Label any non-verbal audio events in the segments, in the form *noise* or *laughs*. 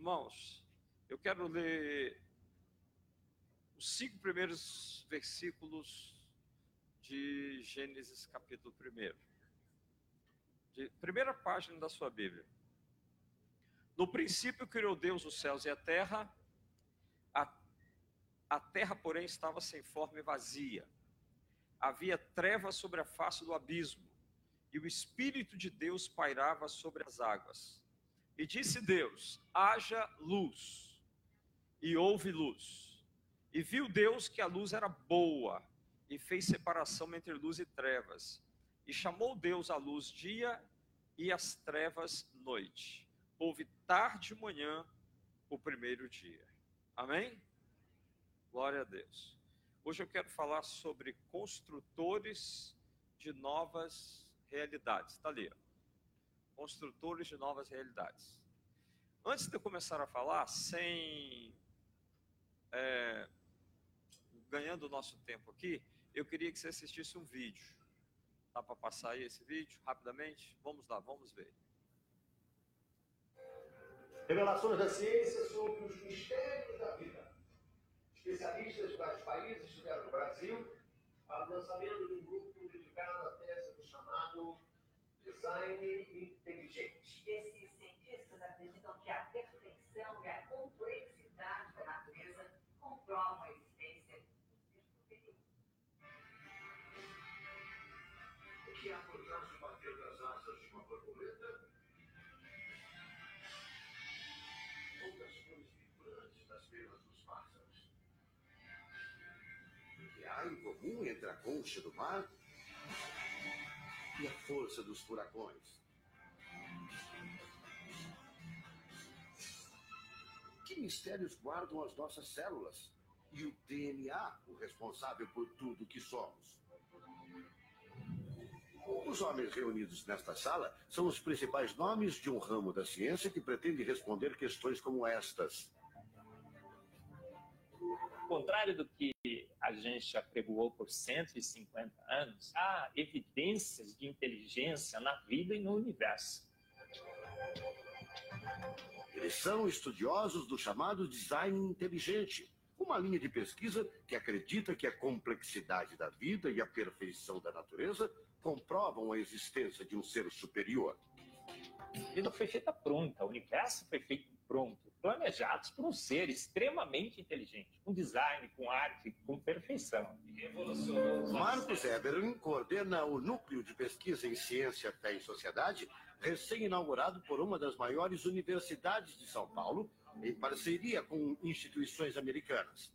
Irmãos, eu quero ler os cinco primeiros versículos de Gênesis capítulo 1. De primeira página da sua Bíblia. No princípio criou Deus os céus e a terra, a, a terra, porém, estava sem forma e vazia. Havia trevas sobre a face do abismo, e o Espírito de Deus pairava sobre as águas. E disse Deus: haja luz, e houve luz. E viu Deus que a luz era boa, e fez separação entre luz e trevas. E chamou Deus a luz dia e as trevas noite houve tarde de manhã o primeiro dia. Amém? Glória a Deus. Hoje eu quero falar sobre construtores de novas realidades. Está ali. Ó. Construtores de novas realidades. Antes de eu começar a falar, sem. É, ganhando o nosso tempo aqui, eu queria que você assistisse um vídeo. Dá para passar aí esse vídeo rapidamente? Vamos lá, vamos ver. Revelações da ciência sobre os mistérios da vida. Especialistas de vários países estiveram no Brasil para o lançamento de um grupo dedicado à tese do chamado design inteligente. Esses cientistas acreditam que a perfeição e a complexidade da natureza comprovam a existência. O que há por trás do bater das asas de uma borboleta ou das cores vibrantes das penas dos pássaros. O que há em comum entre a concha do mar e a força dos furacões? Que mistérios guardam as nossas células e o DNA, o responsável por tudo que somos? Os homens reunidos nesta sala são os principais nomes de um ramo da ciência que pretende responder questões como estas. Ao contrário do que a gente apregoou por 150 anos, há evidências de inteligência na vida e no universo. Eles são estudiosos do chamado design inteligente, uma linha de pesquisa que acredita que a complexidade da vida e a perfeição da natureza comprovam a existência de um ser superior. A vida foi feita pronta, o universo foi feito pronto, planejados por um ser extremamente inteligente, com design, com arte, com perfeição. Marcos Eberlin coordena o Núcleo de Pesquisa em Ciência, Fé e Sociedade, recém-inaugurado por uma das maiores universidades de São Paulo, em parceria com instituições americanas.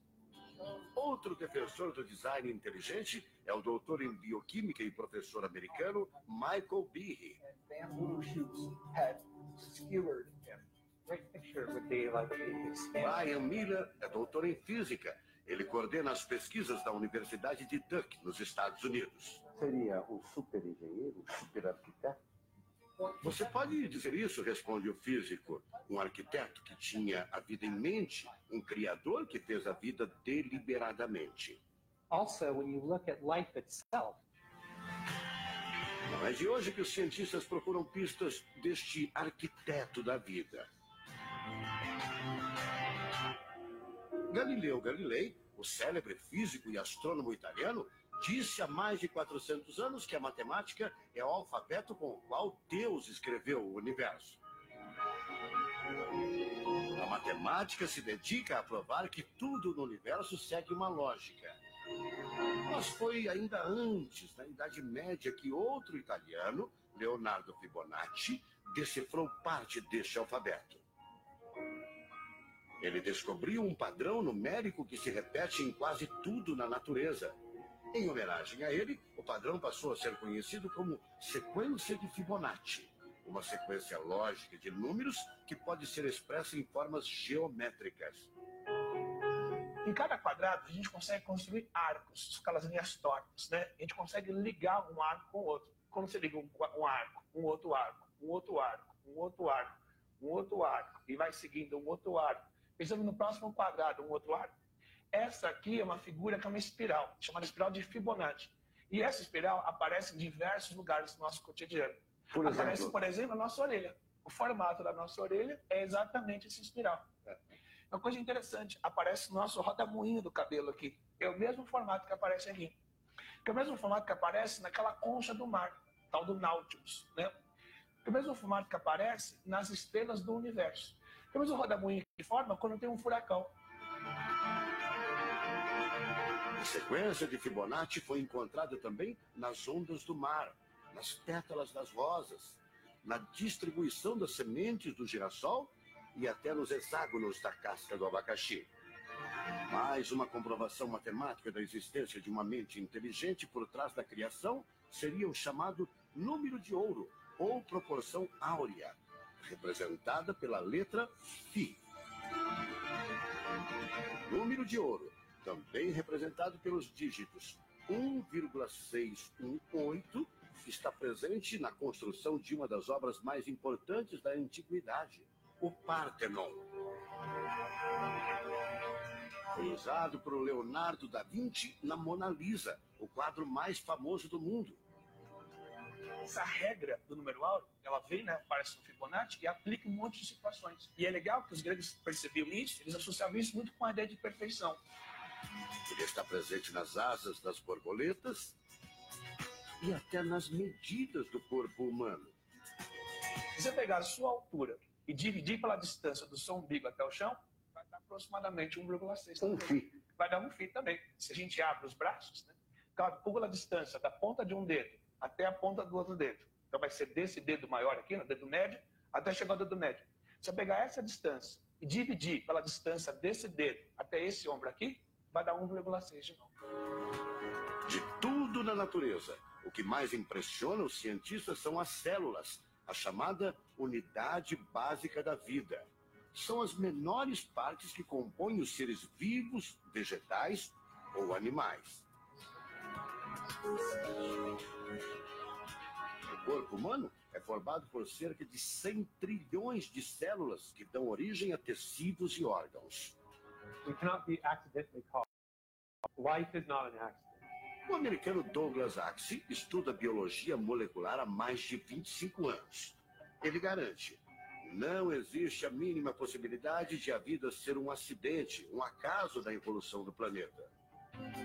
Outro defensor do design inteligente é o doutor em bioquímica e professor americano Michael Behe. Brian Miller é doutor em física. Ele coordena as pesquisas da Universidade de Duke, nos Estados Unidos. Seria o super engenheiro, o super arquiteto? Você pode dizer isso, responde o físico. Um arquiteto que tinha a vida em mente, um criador que fez a vida deliberadamente. Also, when you look at life itself, Não é de hoje que os cientistas procuram pistas deste arquiteto da vida. Galileu Galilei, o célebre físico e astrônomo italiano, disse há mais de 400 anos que a matemática é o alfabeto com o qual Deus escreveu o universo. A matemática se dedica a provar que tudo no universo segue uma lógica. Mas foi ainda antes, na Idade Média, que outro italiano, Leonardo Fibonacci, decifrou parte deste alfabeto. Ele descobriu um padrão numérico que se repete em quase tudo na natureza. Em homenagem a ele, o padrão passou a ser conhecido como sequência de Fibonacci, uma sequência lógica de números que pode ser expressa em formas geométricas. Em cada quadrado, a gente consegue construir arcos, aquelas linhas tortas, né? A gente consegue ligar um arco com o outro. Como você liga um arco, um outro arco, um outro arco, um outro arco, um outro arco, e vai seguindo um outro arco. Pensando no próximo quadrado, um outro arco. Essa aqui é uma figura que é uma espiral, chamada espiral de Fibonacci. E essa espiral aparece em diversos lugares do nosso cotidiano. Por aparece, exemplo? por exemplo, na nossa orelha. O formato da nossa orelha é exatamente esse espiral. Uma coisa interessante, aparece o nosso rodamuinho do cabelo aqui. É o mesmo formato que aparece aqui. Que é o mesmo formato que aparece naquela concha do mar, tal do Nautilus, né? Que é o mesmo formato que aparece nas estrelas do universo. É o mesmo rodamuinho que forma quando tem um furacão. A sequência de Fibonacci foi encontrada também nas ondas do mar, nas pétalas das rosas, na distribuição das sementes do girassol e até nos hexágonos da casca do abacaxi. Mais uma comprovação matemática da existência de uma mente inteligente por trás da criação seria o chamado número de ouro, ou proporção áurea, representada pela letra Φ. Número de ouro, também representado pelos dígitos 1,618, está presente na construção de uma das obras mais importantes da antiguidade, o Partenon. Foi usado por Leonardo da Vinci na Mona Lisa, o quadro mais famoso do mundo. Essa regra do número áureo, ela vem, né, aparece no Fibonacci e aplica em um monte de situações. E é legal que os gregos percebiam isso, eles associavam isso muito com a ideia de perfeição. Ele está presente nas asas das borboletas e até nas medidas do corpo humano. Se você pegar a sua altura e dividir pela distância do seu umbigo até o chão, vai dar aproximadamente 1,6. Um fio. Vai dar um fio também. Se a gente abre os braços, né, calcula a distância da ponta de um dedo até a ponta do outro dedo. Então vai ser desse dedo maior aqui, no dedo médio, até chegar ao dedo médio. Se eu pegar essa distância e dividir pela distância desse dedo até esse ombro aqui, vai dar 1,6 de novo. De tudo na natureza, o que mais impressiona os cientistas são as células, a chamada unidade básica da vida. São as menores partes que compõem os seres vivos, vegetais ou animais. O corpo humano é formado por cerca de 100 trilhões de células que dão origem a tecidos e órgãos. O americano Douglas Axie estuda biologia molecular há mais de 25 anos. Ele garante: não existe a mínima possibilidade de a vida ser um acidente, um acaso da evolução do planeta.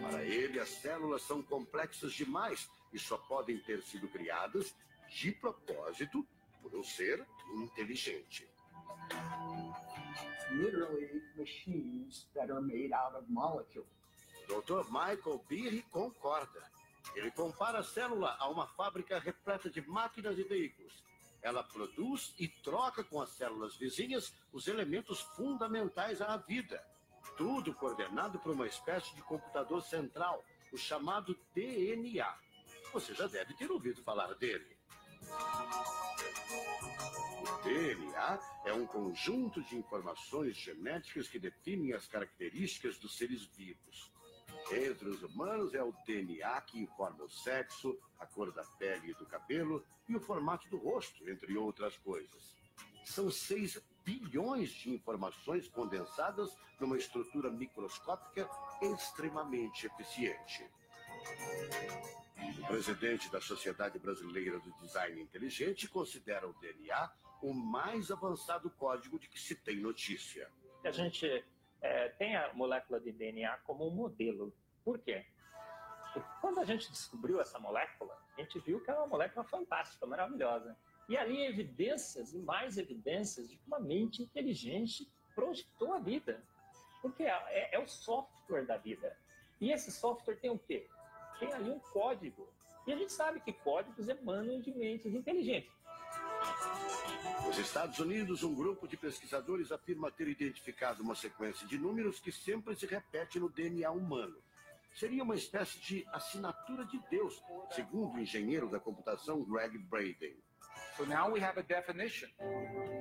Para ele, as células são complexas demais e só podem ter sido criadas de propósito por um ser inteligente. literally machines that are made out of molecules. Dr. Michael Behe concorda. Ele compara a célula a uma fábrica repleta de máquinas e veículos. Ela produz e troca com as células vizinhas os elementos fundamentais à vida. Tudo coordenado por uma espécie de computador central, o chamado DNA. Você já deve ter ouvido falar dele. O DNA é um conjunto de informações genéticas que definem as características dos seres vivos. Entre os humanos é o DNA que informa o sexo, a cor da pele e do cabelo e o formato do rosto, entre outras coisas. São 6 bilhões de informações condensadas numa estrutura microscópica extremamente eficiente. O presidente da Sociedade Brasileira do Design Inteligente considera o DNA o mais avançado código de que se tem notícia. A gente é, tem a molécula de DNA como um modelo. Por quê? Porque quando a gente descobriu essa molécula, a gente viu que é uma molécula fantástica, maravilhosa. E ali evidências e mais evidências de que uma mente inteligente projetou a vida. Porque é, é o software da vida. E esse software tem o quê? Tem ali um código. E a gente sabe que códigos emanam de mentes inteligentes. Nos Estados Unidos, um grupo de pesquisadores afirma ter identificado uma sequência de números que sempre se repete no DNA humano. Seria uma espécie de assinatura de Deus, segundo o engenheiro da computação Greg Braden. So now we have a definition.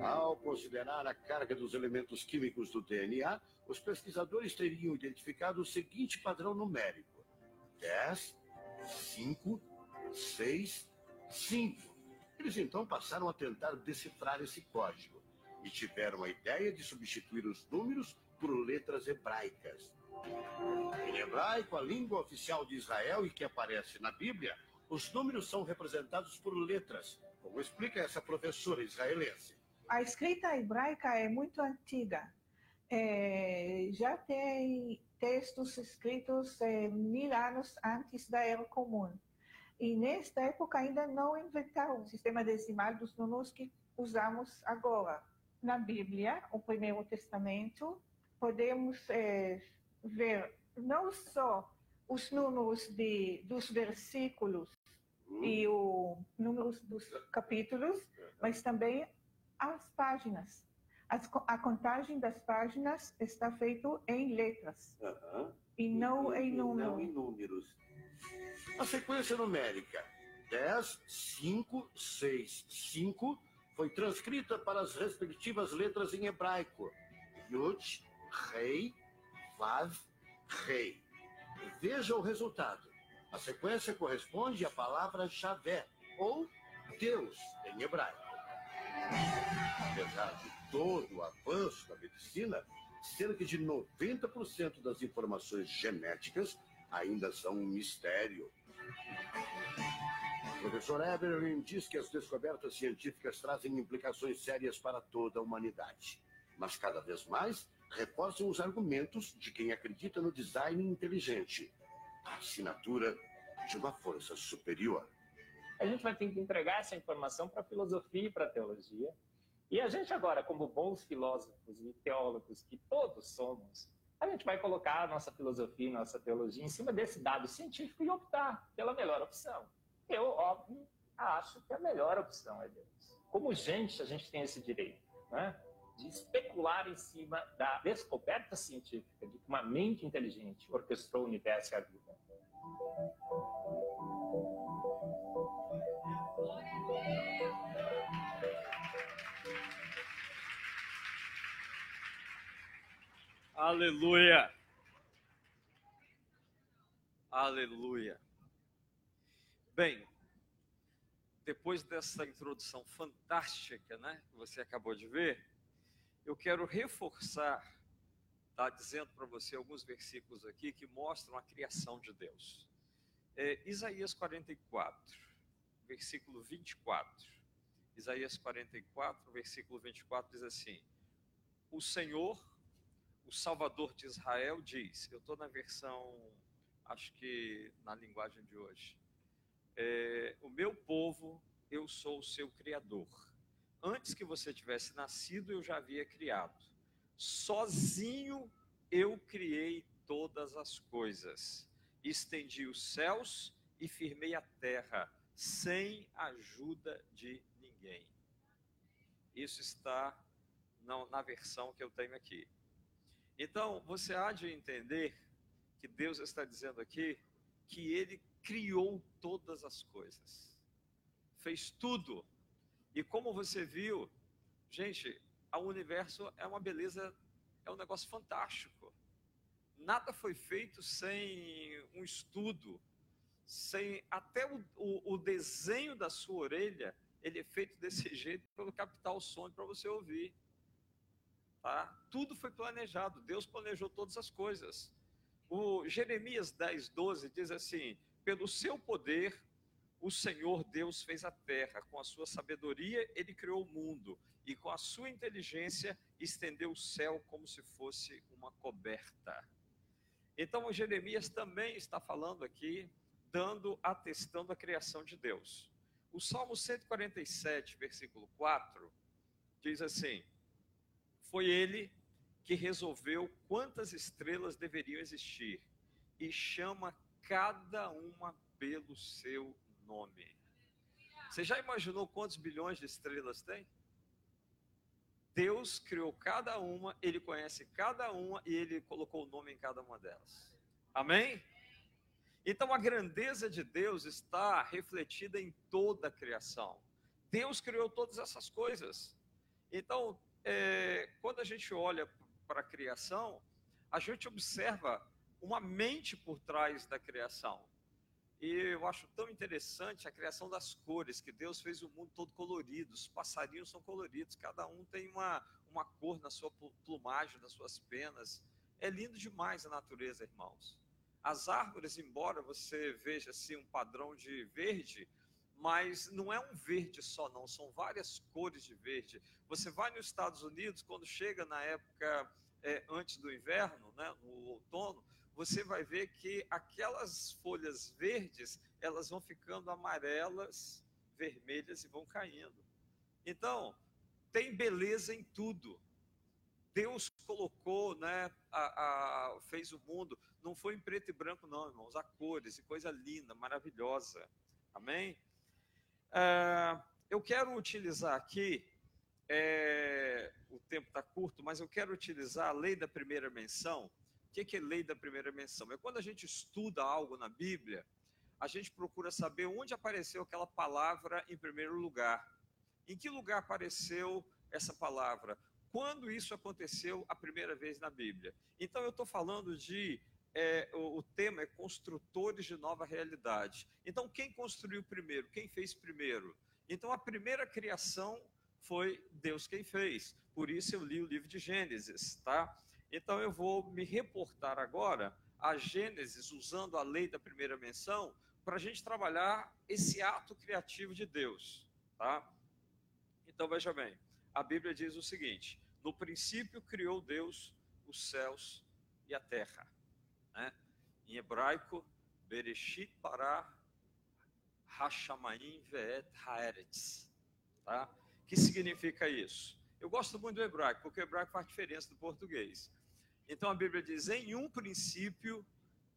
Ao considerar a carga dos elementos químicos do DNA, os pesquisadores teriam identificado o seguinte padrão numérico: 10, 5, 6, 5. Eles então passaram a tentar decifrar esse código e tiveram a ideia de substituir os números por letras hebraicas. Em hebraico, a língua oficial de Israel e que aparece na Bíblia, os números são representados por letras, como explica essa professora israelense. a escrita hebraica é muito antiga. É, já tem textos escritos é, mil anos antes da Era Comum. E nesta época ainda não inventaram o sistema decimal dos números que usamos agora. Na Bíblia, o Primeiro Testamento, podemos é, ver não só os números de, dos versículos e os números dos capítulos, mas também as páginas. As, a contagem das páginas está feita em letras Aham. e não em Não números. em números. A sequência numérica 10, 5, 6, 5 foi transcrita para as respectivas letras em hebraico. Yud, Rei, Vav, Rei. Veja o resultado. A sequência corresponde à palavra Javé, ou Deus, em hebraico. Apesar de todo o avanço da medicina, cerca de 90% das informações genéticas ainda são um mistério. O professor Eberlin diz que as descobertas científicas trazem implicações sérias para toda a humanidade, mas cada vez mais reforçam os argumentos de quem acredita no design inteligente, a assinatura de uma força superior. A gente vai ter que entregar essa informação para a filosofia e para a teologia. E a gente agora, como bons filósofos e teólogos que todos somos, a gente vai colocar a nossa filosofia e nossa teologia em cima desse dado científico e optar pela melhor opção. Eu, óbvio, acho que a melhor opção é Deus. Como gente, a gente tem esse direito, né? De especular em cima da descoberta científica de que uma mente inteligente orquestrou o universo e a vida. Aleluia. Aleluia. Bem, depois dessa introdução fantástica, né, que você acabou de ver, eu quero reforçar, tá, dizendo para você alguns versículos aqui que mostram a criação de Deus. É, Isaías 44, versículo 24. Isaías 44, versículo 24 diz assim: O Senhor, o Salvador de Israel, diz, eu estou na versão, acho que na linguagem de hoje, é, o meu povo, eu sou o seu Criador. Antes que você tivesse nascido, eu já havia criado. Sozinho eu criei todas as coisas. Estendi os céus e firmei a terra, sem ajuda de ninguém. Isso está na, na versão que eu tenho aqui. Então, você há de entender que Deus está dizendo aqui que ele criou todas as coisas, fez tudo. E como você viu, gente, o universo é uma beleza, é um negócio fantástico. Nada foi feito sem um estudo, sem até o, o, o desenho da sua orelha, ele é feito desse *laughs* jeito para captar o som para você ouvir. Tá? Tudo foi planejado, Deus planejou todas as coisas. O Jeremias 10, 12 diz assim: pelo seu poder, o Senhor Deus fez a terra, com a sua sabedoria, ele criou o mundo, e com a sua inteligência, estendeu o céu como se fosse uma coberta. Então, o Jeremias também está falando aqui, dando, atestando a criação de Deus. O Salmo 147, versículo 4, diz assim: Foi ele que resolveu quantas estrelas deveriam existir e chama cada uma pelo seu nome. Você já imaginou quantos bilhões de estrelas tem? Deus criou cada uma, ele conhece cada uma e ele colocou o nome em cada uma delas. Amém? Então a grandeza de Deus está refletida em toda a criação. Deus criou todas essas coisas. Então, é, quando a gente olha para a criação, a gente observa uma mente por trás da criação. E eu acho tão interessante a criação das cores, que Deus fez o mundo todo colorido, os passarinhos são coloridos, cada um tem uma, uma cor na sua plumagem, nas suas penas. É lindo demais a natureza, irmãos. As árvores, embora você veja assim um padrão de verde, mas não é um verde só, não, são várias cores de verde. Você vai nos Estados Unidos, quando chega na época é, antes do inverno, né, no outono, você vai ver que aquelas folhas verdes elas vão ficando amarelas, vermelhas e vão caindo. Então, tem beleza em tudo. Deus colocou, né, a, a, fez o mundo, não foi em preto e branco, não, irmãos, a cores e coisa linda, maravilhosa. Amém? É, eu quero utilizar aqui, é, o tempo está curto, mas eu quero utilizar a lei da primeira menção. O que é lei da primeira menção? É quando a gente estuda algo na Bíblia, a gente procura saber onde apareceu aquela palavra em primeiro lugar. Em que lugar apareceu essa palavra? Quando isso aconteceu a primeira vez na Bíblia? Então, eu estou falando de. É, o, o tema é construtores de nova realidade. Então, quem construiu primeiro? Quem fez primeiro? Então, a primeira criação foi Deus quem fez. Por isso eu li o livro de Gênesis, tá? Então eu vou me reportar agora a Gênesis usando a lei da primeira menção para a gente trabalhar esse ato criativo de Deus, tá? Então veja bem, a Bíblia diz o seguinte: no princípio criou Deus os céus e a terra, né? Em hebraico, Bereshit para Hashamayim ve'et haaretz, tá? Que significa isso? Eu gosto muito do hebraico, porque o hebraico faz diferença do português. Então a Bíblia diz: em um princípio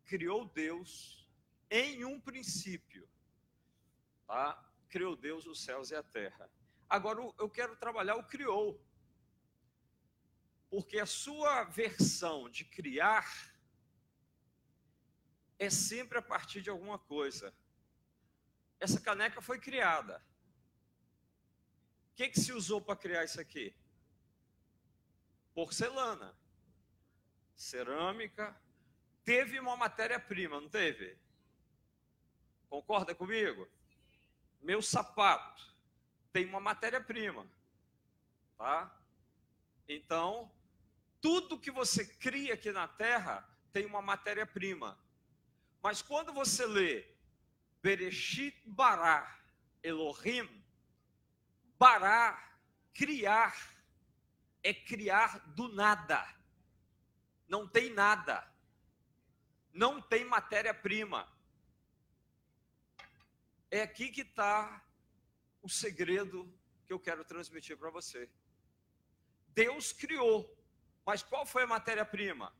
criou Deus em um princípio, tá? Criou Deus os céus e a terra. Agora eu quero trabalhar o criou. Porque a sua versão de criar é sempre a partir de alguma coisa. Essa caneca foi criada. O que, que se usou para criar isso aqui? Porcelana, cerâmica, teve uma matéria-prima, não teve? Concorda comigo? Meu sapato tem uma matéria-prima, tá? Então, tudo que você cria aqui na terra tem uma matéria-prima. Mas quando você lê Bereshit Bará Elohim, Bará, criar, é criar do nada. Não tem nada. Não tem matéria-prima. É aqui que está o segredo que eu quero transmitir para você. Deus criou, mas qual foi a matéria-prima?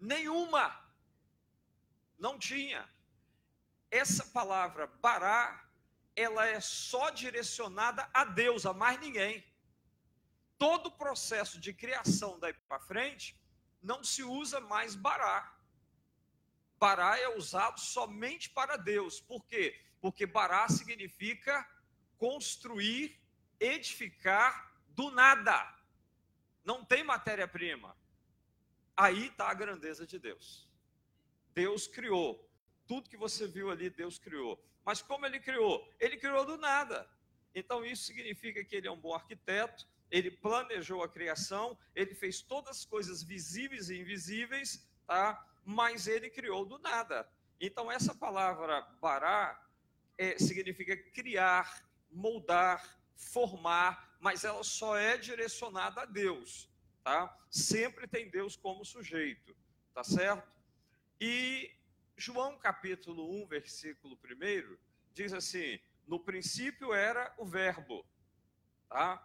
Nenhuma. Não tinha. Essa palavra bará, ela é só direcionada a Deus, a mais ninguém. Todo o processo de criação daí para frente não se usa mais bará. Bará é usado somente para Deus. Por quê? Porque Bará significa construir, edificar do nada. Não tem matéria-prima. Aí está a grandeza de Deus. Deus criou. Tudo que você viu ali, Deus criou. Mas como ele criou? Ele criou do nada. Então isso significa que ele é um bom arquiteto, ele planejou a criação, ele fez todas as coisas visíveis e invisíveis, tá? mas ele criou do nada. Então, essa palavra bará é, significa criar, moldar, formar, mas ela só é direcionada a Deus, tá? Sempre tem Deus como sujeito, tá certo? E João capítulo 1, versículo 1, diz assim: No princípio era o Verbo, tá?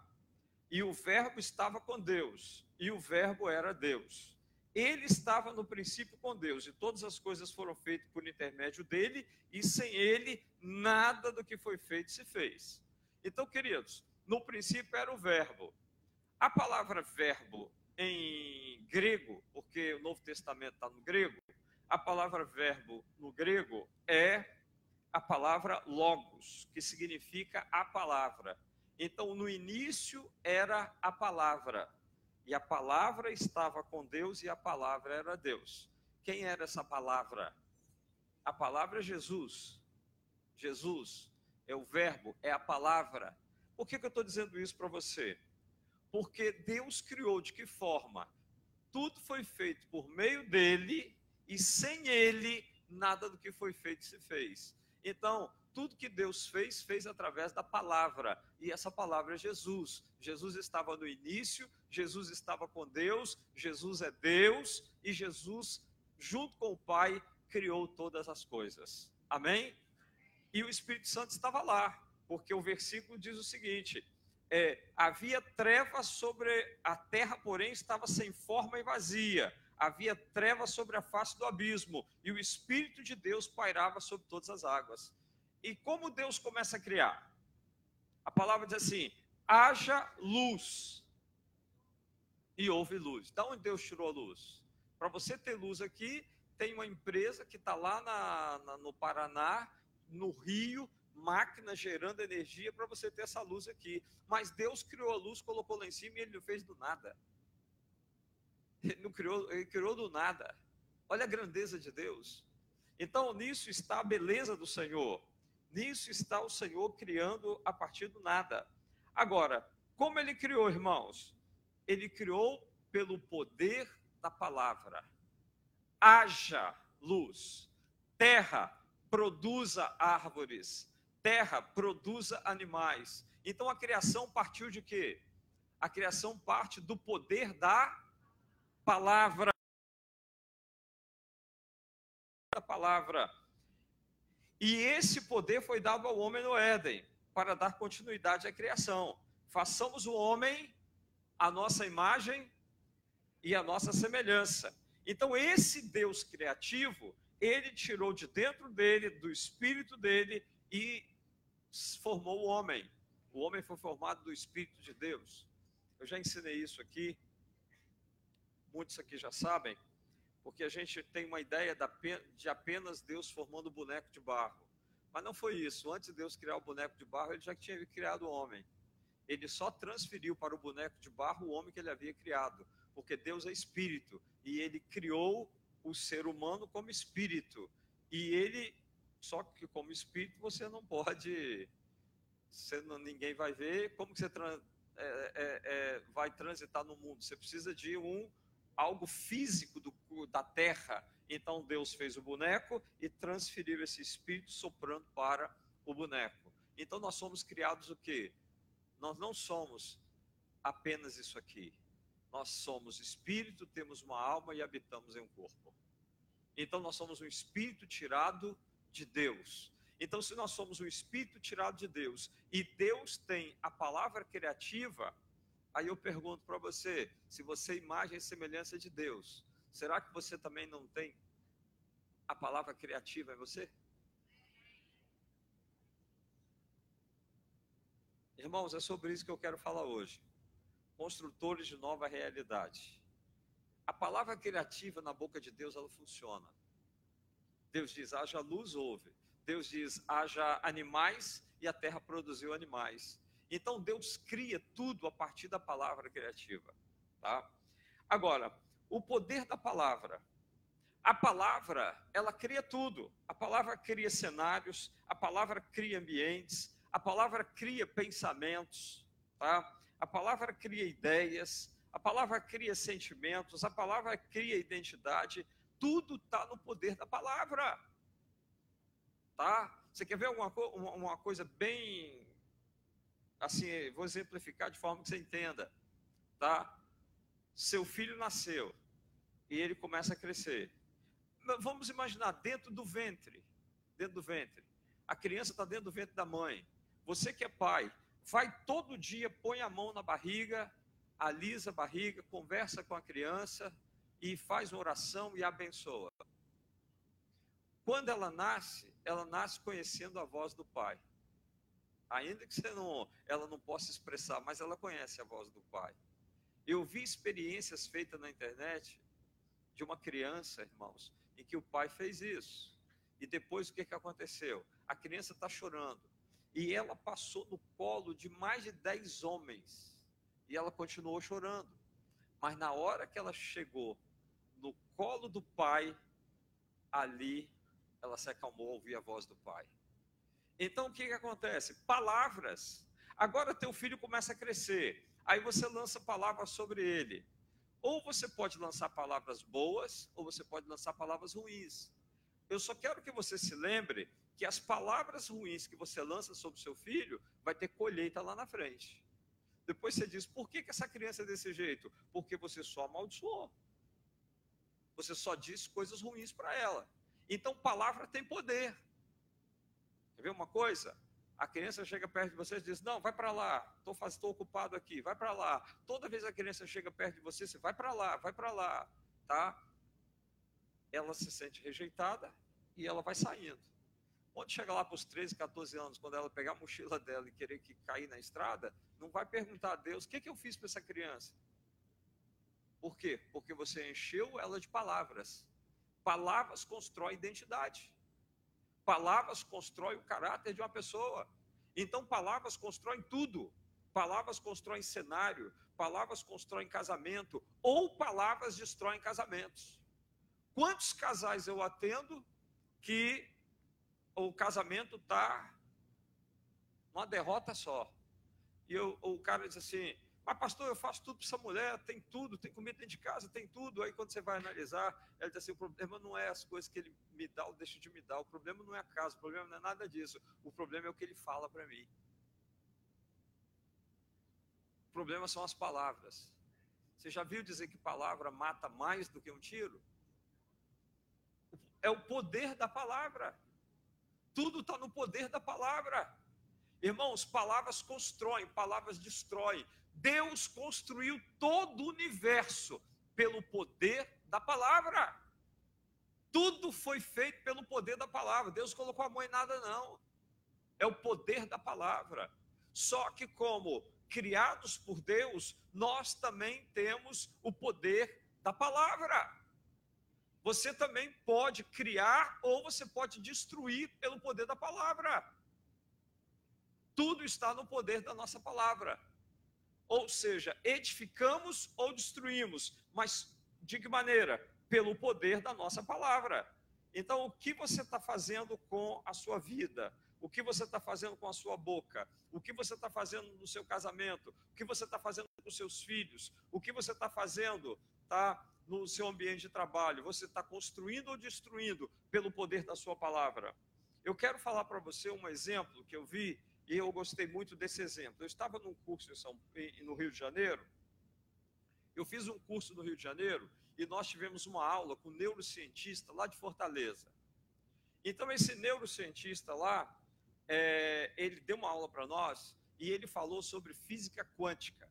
E o Verbo estava com Deus, e o Verbo era Deus. Ele estava no princípio com Deus, e todas as coisas foram feitas por intermédio dele, e sem ele, nada do que foi feito se fez. Então, queridos, no princípio era o verbo. A palavra verbo em grego, porque o Novo Testamento está no grego, a palavra verbo no grego é a palavra logos, que significa a palavra. Então, no início era a palavra. E a palavra estava com Deus e a palavra era Deus. Quem era essa palavra? A palavra é Jesus. Jesus é o verbo, é a palavra. Por que, que eu estou dizendo isso para você? Porque Deus criou de que forma? Tudo foi feito por meio dele e sem ele nada do que foi feito se fez. Então, tudo que Deus fez, fez através da palavra. E essa palavra é Jesus. Jesus estava no início, Jesus estava com Deus, Jesus é Deus e Jesus, junto com o Pai, criou todas as coisas. Amém? E o Espírito Santo estava lá, porque o versículo diz o seguinte: é, havia trevas sobre a terra, porém estava sem forma e vazia. Havia trevas sobre a face do abismo, e o Espírito de Deus pairava sobre todas as águas. E como Deus começa a criar? A palavra diz assim: haja luz. E houve luz. Da onde Deus tirou a luz? Para você ter luz aqui, tem uma empresa que está lá na, na, no Paraná, no Rio, máquina gerando energia para você ter essa luz aqui. Mas Deus criou a luz, colocou lá em cima e ele não fez do nada. Ele não criou, ele criou do nada. Olha a grandeza de Deus. Então, nisso está a beleza do Senhor. Nisso está o Senhor criando a partir do nada. Agora, como ele criou, irmãos? Ele criou pelo poder da palavra. Haja luz. Terra, produza árvores. Terra, produza animais. Então a criação partiu de quê? A criação parte do poder da palavra. Da palavra. E esse poder foi dado ao homem no Éden, para dar continuidade à criação. Façamos o homem a nossa imagem e a nossa semelhança. Então, esse Deus criativo, ele tirou de dentro dele, do espírito dele, e formou o homem. O homem foi formado do espírito de Deus. Eu já ensinei isso aqui, muitos aqui já sabem porque a gente tem uma ideia de apenas Deus formando boneco de barro. Mas não foi isso. Antes de Deus criar o boneco de barro, ele já tinha criado o homem. Ele só transferiu para o boneco de barro o homem que ele havia criado, porque Deus é espírito e ele criou o ser humano como espírito. E ele, só que como espírito, você não pode, você não, ninguém vai ver como que você é, é, é, vai transitar no mundo. Você precisa de um algo físico do, da terra. Então Deus fez o boneco e transferiu esse espírito soprando para o boneco. Então nós somos criados o quê? Nós não somos apenas isso aqui. Nós somos espírito, temos uma alma e habitamos em um corpo. Então nós somos um espírito tirado de Deus. Então, se nós somos um espírito tirado de Deus e Deus tem a palavra criativa, Aí eu pergunto para você: se você é imagem e semelhança de Deus, será que você também não tem a palavra criativa em você? Irmãos, é sobre isso que eu quero falar hoje. Construtores de nova realidade. A palavra criativa na boca de Deus, ela funciona. Deus diz: haja luz, houve. Deus diz: haja animais e a terra produziu animais. Então Deus cria tudo a partir da palavra criativa, tá? Agora, o poder da palavra. A palavra, ela cria tudo. A palavra cria cenários, a palavra cria ambientes, a palavra cria pensamentos, tá? A palavra cria ideias, a palavra cria sentimentos, a palavra cria identidade. Tudo está no poder da palavra, tá? Você quer ver alguma uma coisa bem assim, vou exemplificar de forma que você entenda, tá? Seu filho nasceu e ele começa a crescer. Vamos imaginar dentro do ventre, dentro do ventre. A criança está dentro do ventre da mãe. Você que é pai, vai todo dia, põe a mão na barriga, alisa a barriga, conversa com a criança e faz uma oração e abençoa. Quando ela nasce, ela nasce conhecendo a voz do pai ainda que não, ela não possa expressar, mas ela conhece a voz do pai. Eu vi experiências feitas na internet de uma criança, irmãos, em que o pai fez isso. E depois o que, que aconteceu? A criança está chorando. E ela passou no colo de mais de dez homens. E ela continuou chorando. Mas na hora que ela chegou no colo do pai, ali ela se acalmou ao ouvir a voz do pai. Então o que, que acontece? Palavras. Agora teu filho começa a crescer. Aí você lança palavras sobre ele. Ou você pode lançar palavras boas, ou você pode lançar palavras ruins. Eu só quero que você se lembre que as palavras ruins que você lança sobre seu filho vai ter colheita lá na frente. Depois você diz: por que, que essa criança é desse jeito? Porque você só amaldiçoou. Você só disse coisas ruins para ela. Então, palavra tem poder. Quer ver uma coisa? A criança chega perto de você e diz: Não, vai para lá, estou ocupado aqui, vai para lá. Toda vez a criança chega perto de você, você vai para lá, vai para lá, tá? Ela se sente rejeitada e ela vai saindo. Quando chega lá para os 13, 14 anos, quando ela pegar a mochila dela e querer que cair na estrada, não vai perguntar a Deus: o que, que eu fiz para essa criança? Por quê? Porque você encheu ela de palavras. Palavras constroem identidade. Palavras constroem o caráter de uma pessoa. Então, palavras constroem tudo. Palavras constroem cenário, palavras constroem casamento, ou palavras destroem casamentos. Quantos casais eu atendo que o casamento está uma derrota só. E eu, o cara diz assim: Mas, pastor, eu faço tudo para essa mulher, tem tudo, tem comida dentro de casa, tem tudo. Aí, quando você vai analisar, ela diz assim: O problema não é as coisas que ele me dá ou deixa de me dar, o problema não é a casa, o problema não é nada disso. O problema é o que ele fala para mim. O problema são as palavras. Você já viu dizer que palavra mata mais do que um tiro? É o poder da palavra. Tudo está no poder da palavra. Irmãos, palavras constroem, palavras destroem. Deus construiu todo o universo pelo poder da palavra. Tudo foi feito pelo poder da palavra. Deus colocou a mão em nada, não. É o poder da palavra. Só que, como criados por Deus, nós também temos o poder da palavra. Você também pode criar ou você pode destruir pelo poder da palavra. Tudo está no poder da nossa palavra. Ou seja, edificamos ou destruímos, mas de que maneira? Pelo poder da nossa palavra. Então, o que você está fazendo com a sua vida? O que você está fazendo com a sua boca? O que você está fazendo no seu casamento? O que você está fazendo com os seus filhos? O que você está fazendo, tá? no seu ambiente de trabalho? Você está construindo ou destruindo pelo poder da sua palavra? Eu quero falar para você um exemplo que eu vi e eu gostei muito desse exemplo. Eu estava num curso em São, no Rio de Janeiro. Eu fiz um curso no Rio de Janeiro e nós tivemos uma aula com um neurocientista lá de Fortaleza. Então, esse neurocientista lá, é, ele deu uma aula para nós e ele falou sobre física quântica.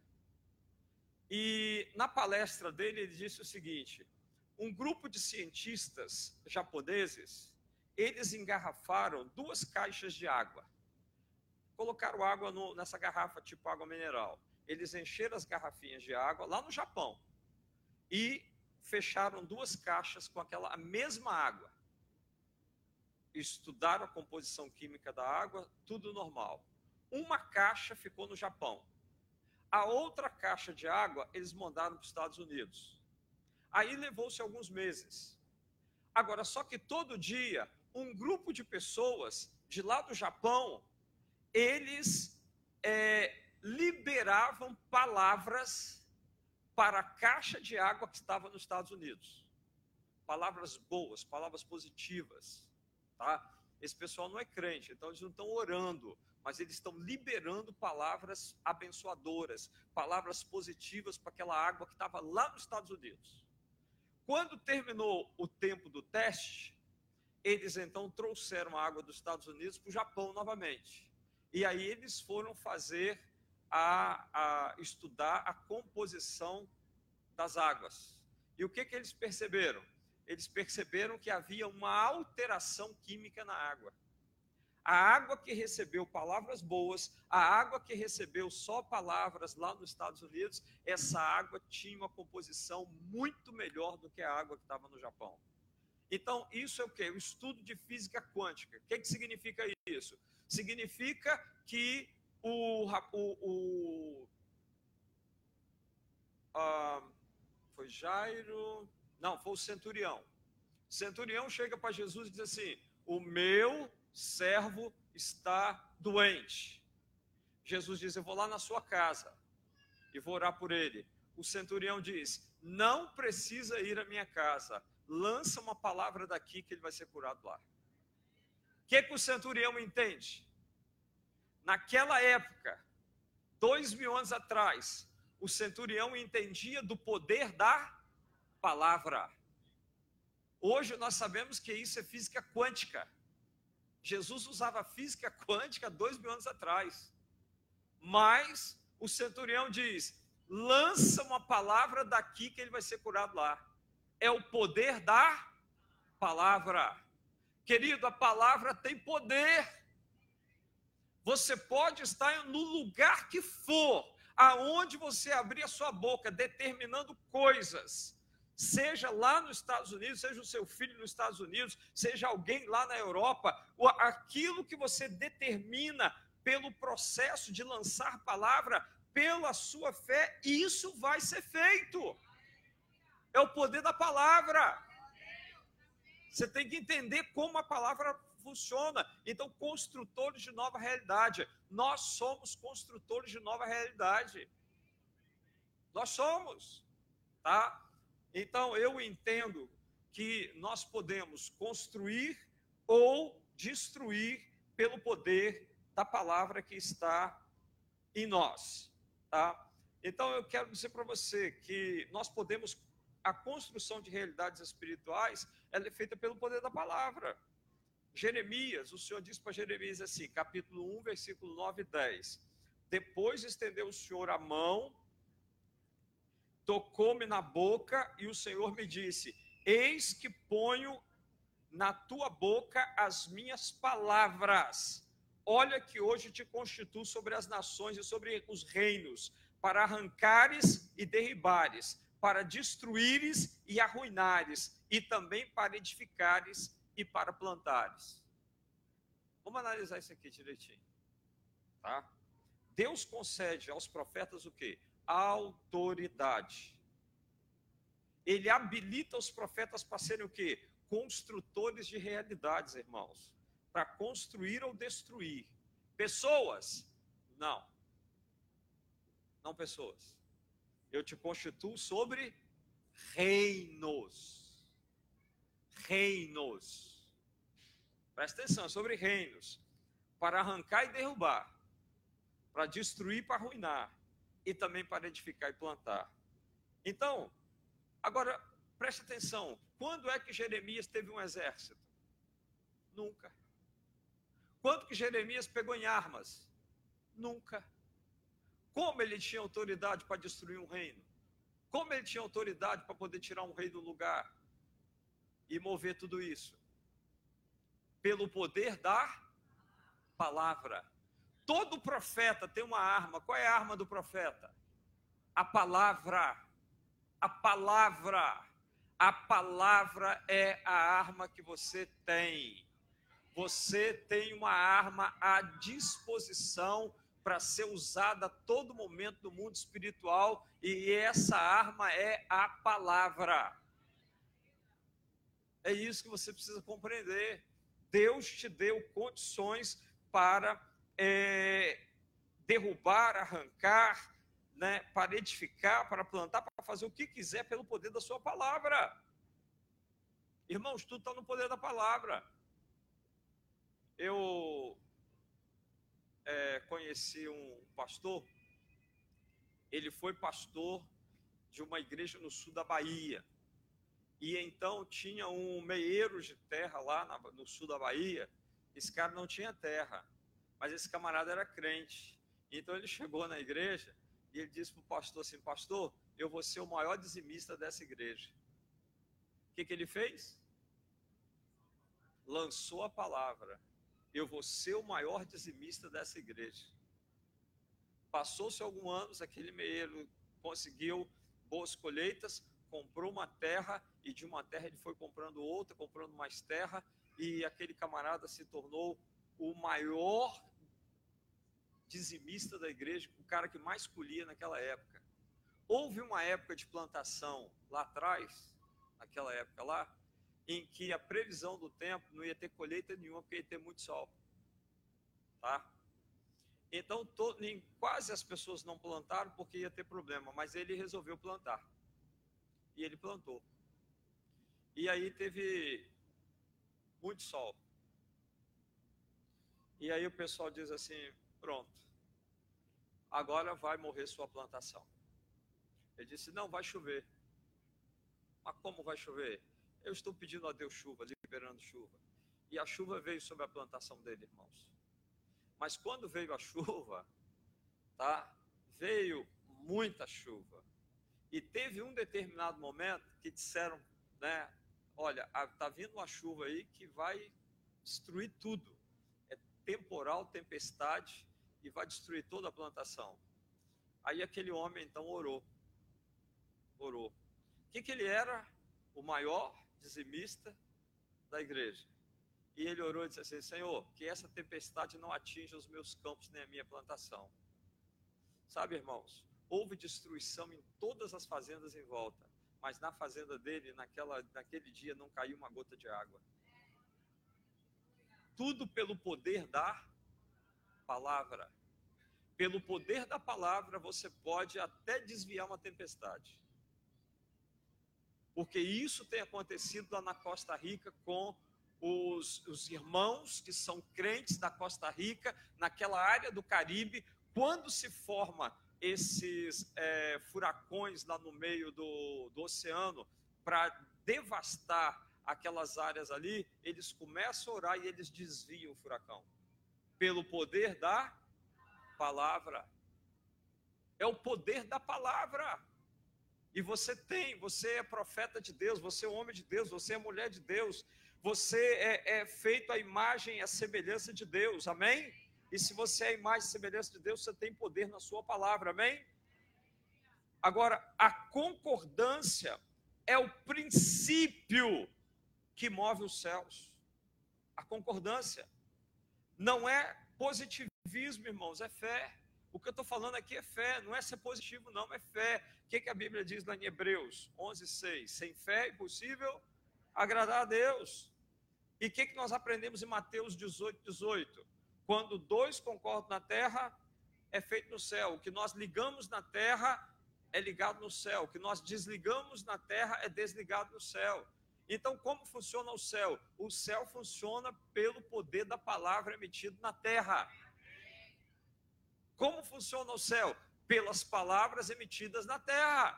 E na palestra dele, ele disse o seguinte: um grupo de cientistas japoneses, eles engarrafaram duas caixas de água. Colocaram água no, nessa garrafa tipo água mineral. Eles encheram as garrafinhas de água lá no Japão e fecharam duas caixas com aquela mesma água. Estudaram a composição química da água, tudo normal. Uma caixa ficou no Japão a outra caixa de água eles mandaram para os Estados Unidos. Aí levou-se alguns meses. Agora, só que todo dia, um grupo de pessoas de lá do Japão, eles é, liberavam palavras para a caixa de água que estava nos Estados Unidos. Palavras boas, palavras positivas. Tá? Esse pessoal não é crente, então eles não estão orando mas eles estão liberando palavras abençoadoras, palavras positivas para aquela água que estava lá nos Estados Unidos. Quando terminou o tempo do teste, eles então trouxeram a água dos Estados Unidos para o Japão novamente. E aí eles foram fazer a, a estudar a composição das águas. E o que, que eles perceberam? Eles perceberam que havia uma alteração química na água. A água que recebeu palavras boas, a água que recebeu só palavras lá nos Estados Unidos, essa água tinha uma composição muito melhor do que a água que estava no Japão. Então, isso é o que? O estudo de física quântica. O que, que significa isso? Significa que o. o, o ah, foi Jairo. Não, foi o centurião. Centurião chega para Jesus e diz assim: O meu servo está doente. Jesus diz: Eu vou lá na sua casa e vou orar por ele. O centurião diz: Não precisa ir à minha casa, lança uma palavra daqui que ele vai ser curado lá. O que, que o centurião entende? Naquela época, dois mil anos atrás, o centurião entendia do poder da palavra. Hoje nós sabemos que isso é física quântica. Jesus usava física quântica dois mil anos atrás. Mas o centurião diz: lança uma palavra daqui que ele vai ser curado lá. É o poder da palavra. Querido, a palavra tem poder. Você pode estar no lugar que for, aonde você abrir a sua boca, determinando coisas. Seja lá nos Estados Unidos, seja o seu filho nos Estados Unidos, seja alguém lá na Europa, aquilo que você determina pelo processo de lançar palavra, pela sua fé, isso vai ser feito. É o poder da palavra. Você tem que entender como a palavra funciona. Então, construtores de nova realidade. Nós somos construtores de nova realidade. Nós somos, tá? Então, eu entendo que nós podemos construir ou destruir pelo poder da palavra que está em nós, tá? Então, eu quero dizer para você que nós podemos a construção de realidades espirituais, ela é feita pelo poder da palavra. Jeremias, o Senhor diz para Jeremias assim, capítulo 1, versículo 9 e 10. Depois estendeu o Senhor a mão, tocou-me na boca e o Senhor me disse: Eis que ponho na tua boca as minhas palavras. Olha que hoje te constituo sobre as nações e sobre os reinos, para arrancares e derribares, para destruíres e arruinares, e também para edificares e para plantares. Vamos analisar isso aqui direitinho. Tá? Deus concede aos profetas o quê? Autoridade. Ele habilita os profetas para serem o quê? Construtores de realidades, irmãos. Para construir ou destruir. Pessoas? Não. Não pessoas. Eu te constituo sobre reinos reinos. Presta atenção, sobre reinos. Para arrancar e derrubar, para destruir para arruinar, e também para edificar e plantar. Então, agora, presta atenção: quando é que Jeremias teve um exército? Nunca. Quando que Jeremias pegou em armas? Nunca. Como ele tinha autoridade para destruir um reino? Como ele tinha autoridade para poder tirar um rei do lugar? e mover tudo isso? Pelo poder da palavra. Todo profeta tem uma arma. Qual é a arma do profeta? A palavra. A palavra. A palavra é a arma que você tem. Você tem uma arma à disposição para ser usada a todo momento no mundo espiritual, e essa arma é a palavra. É isso que você precisa compreender. Deus te deu condições para é, derrubar, arrancar, né, para edificar, para plantar, para fazer o que quiser pelo poder da sua palavra. Irmãos, tudo está no poder da palavra. Eu é, conheci um pastor, ele foi pastor de uma igreja no sul da Bahia. E então tinha um meieiro de terra lá no sul da Bahia. Esse cara não tinha terra, mas esse camarada era crente. Então ele chegou na igreja e ele disse para o pastor assim: Pastor, eu vou ser o maior dizimista dessa igreja. O que, que ele fez? Lançou a palavra: Eu vou ser o maior dizimista dessa igreja. Passou-se alguns anos, aquele meieiro conseguiu boas colheitas, comprou uma terra e de uma terra ele foi comprando outra, comprando mais terra, e aquele camarada se tornou o maior dizimista da igreja, o cara que mais colhia naquela época. Houve uma época de plantação lá atrás, naquela época lá, em que a previsão do tempo não ia ter colheita nenhuma, porque ia ter muito sol. Tá? Então, quase as pessoas não plantaram porque ia ter problema, mas ele resolveu plantar e ele plantou. E aí teve muito sol. E aí o pessoal diz assim: pronto, agora vai morrer sua plantação. Ele disse: não, vai chover. Mas como vai chover? Eu estou pedindo a Deus chuva, liberando chuva. E a chuva veio sobre a plantação dele, irmãos. Mas quando veio a chuva, tá? Veio muita chuva. E teve um determinado momento que disseram, né? Olha, tá vindo uma chuva aí que vai destruir tudo. É temporal, tempestade e vai destruir toda a plantação. Aí aquele homem então orou. Orou. O que, que ele era? O maior dizimista da igreja. E ele orou e disse assim: Senhor, que essa tempestade não atinja os meus campos nem a minha plantação. Sabe, irmãos, houve destruição em todas as fazendas em volta, mas na fazenda dele, naquela, naquele dia, não caiu uma gota de água. Tudo pelo poder da palavra. Pelo poder da palavra, você pode até desviar uma tempestade. Porque isso tem acontecido lá na Costa Rica com os, os irmãos que são crentes da Costa Rica, naquela área do Caribe, quando se forma esses é, furacões lá no meio do, do oceano para devastar aquelas áreas ali, eles começam a orar e eles desviam o furacão. Pelo poder da palavra. É o poder da palavra. E você tem, você é profeta de Deus, você é homem de Deus, você é mulher de Deus, você é, é feito a imagem e a semelhança de Deus, amém? E se você é a imagem e semelhança de Deus, você tem poder na sua palavra, amém? Agora, a concordância é o princípio que move os céus. A concordância não é positivismo, irmãos, é fé. O que eu estou falando aqui é fé, não é ser positivo, não, é fé. O que, que a Bíblia diz lá em Hebreus 11, 6? Sem fé é impossível agradar a Deus. E o que, que nós aprendemos em Mateus 18, 18? Quando dois concordam na terra, é feito no céu. O que nós ligamos na terra é ligado no céu. O que nós desligamos na terra é desligado no céu. Então, como funciona o céu? O céu funciona pelo poder da palavra emitida na terra. Como funciona o céu? Pelas palavras emitidas na terra.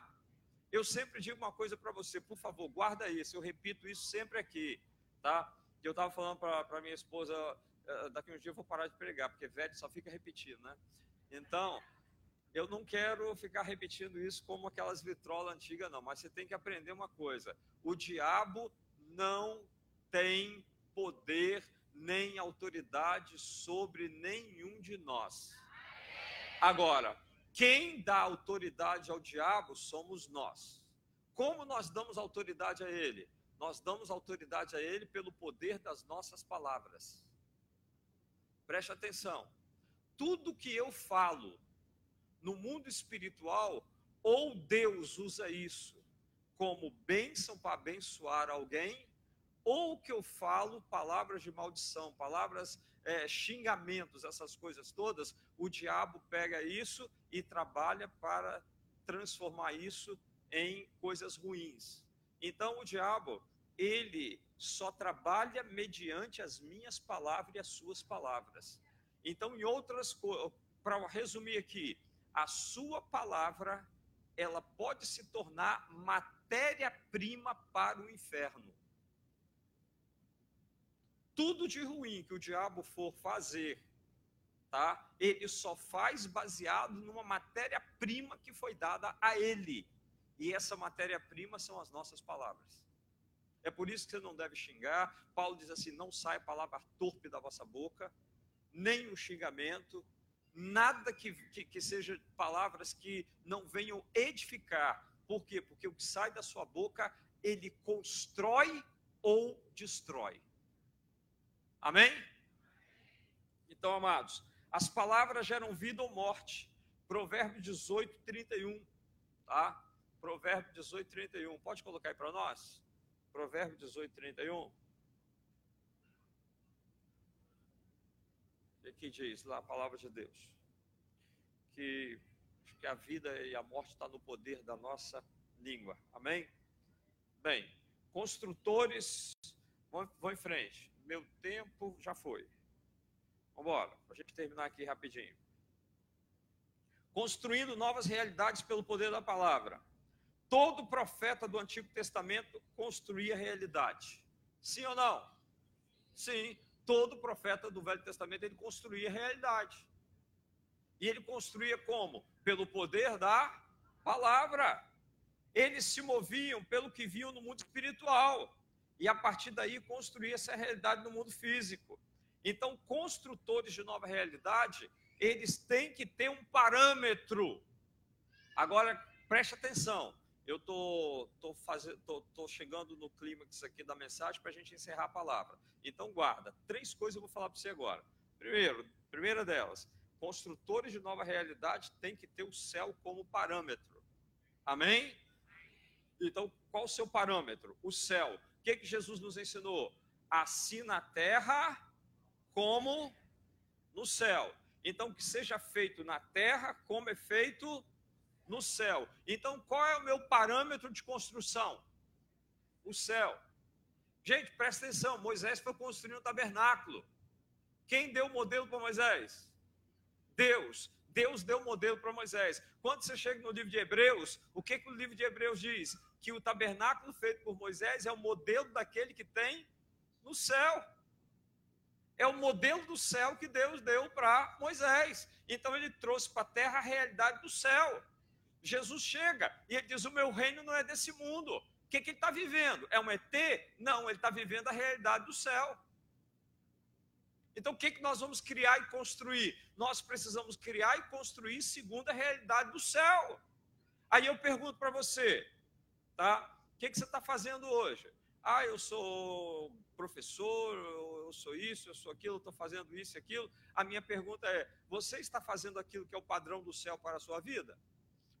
Eu sempre digo uma coisa para você, por favor, guarda isso. Eu repito isso sempre aqui, tá? eu estava falando para minha esposa, eh, daqui uns dias eu vou parar de pregar, porque velho só fica repetindo, né? Então, eu não quero ficar repetindo isso como aquelas vitrolas antigas, não, mas você tem que aprender uma coisa: o diabo não tem poder nem autoridade sobre nenhum de nós. Agora, quem dá autoridade ao diabo somos nós. Como nós damos autoridade a ele? nós damos autoridade a Ele pelo poder das nossas palavras. Preste atenção. Tudo que eu falo no mundo espiritual, ou Deus usa isso como bênção para abençoar alguém, ou que eu falo palavras de maldição, palavras, é, xingamentos, essas coisas todas, o diabo pega isso e trabalha para transformar isso em coisas ruins. Então o diabo, ele só trabalha mediante as minhas palavras e as suas palavras. Então, em outras para resumir aqui, a sua palavra, ela pode se tornar matéria-prima para o inferno. Tudo de ruim que o diabo for fazer, tá? Ele só faz baseado numa matéria-prima que foi dada a ele. E essa matéria-prima são as nossas palavras. É por isso que você não deve xingar. Paulo diz assim: não sai palavra torpe da vossa boca, nem um xingamento, nada que, que, que seja palavras que não venham edificar. Por quê? Porque o que sai da sua boca, ele constrói ou destrói. Amém? Então, amados, as palavras geram vida ou morte. Provérbio 18, 31. Tá? Provérbio 18, 31. Pode colocar aí para nós? Provérbio 18, 31. E aqui diz lá a palavra de Deus. Que, que a vida e a morte está no poder da nossa língua. Amém? Bem, construtores, vão, vão em frente. Meu tempo já foi. Vamos embora, para a gente terminar aqui rapidinho. Construindo novas realidades pelo poder da palavra. Todo profeta do Antigo Testamento construía realidade. Sim ou não? Sim, todo profeta do Velho Testamento ele construía realidade. E ele construía como? Pelo poder da palavra. Eles se moviam pelo que viam no mundo espiritual. E a partir daí construía essa realidade no mundo físico. Então, construtores de nova realidade, eles têm que ter um parâmetro. Agora, preste atenção. Eu tô, tô, fazendo, tô, tô chegando no clímax aqui da mensagem para a gente encerrar a palavra. Então, guarda. Três coisas eu vou falar para você agora. Primeiro, primeira delas, construtores de nova realidade têm que ter o céu como parâmetro. Amém? Então, qual o seu parâmetro? O céu. O que, que Jesus nos ensinou? Assim na terra como no céu. Então, que seja feito na terra como é feito no céu. Então, qual é o meu parâmetro de construção? O céu. Gente, presta atenção: Moisés foi construir um tabernáculo. Quem deu o modelo para Moisés? Deus. Deus deu o modelo para Moisés. Quando você chega no livro de Hebreus, o que, que o livro de Hebreus diz? Que o tabernáculo feito por Moisés é o modelo daquele que tem no céu. É o modelo do céu que Deus deu para Moisés. Então ele trouxe para a terra a realidade do céu. Jesus chega e ele diz: O meu reino não é desse mundo. O que, que ele está vivendo? É um ET? Não, ele está vivendo a realidade do céu. Então, o que, que nós vamos criar e construir? Nós precisamos criar e construir segundo a realidade do céu. Aí eu pergunto para você, tá? O que, que você está fazendo hoje? Ah, eu sou professor, eu sou isso, eu sou aquilo, estou fazendo isso e aquilo. A minha pergunta é: você está fazendo aquilo que é o padrão do céu para a sua vida?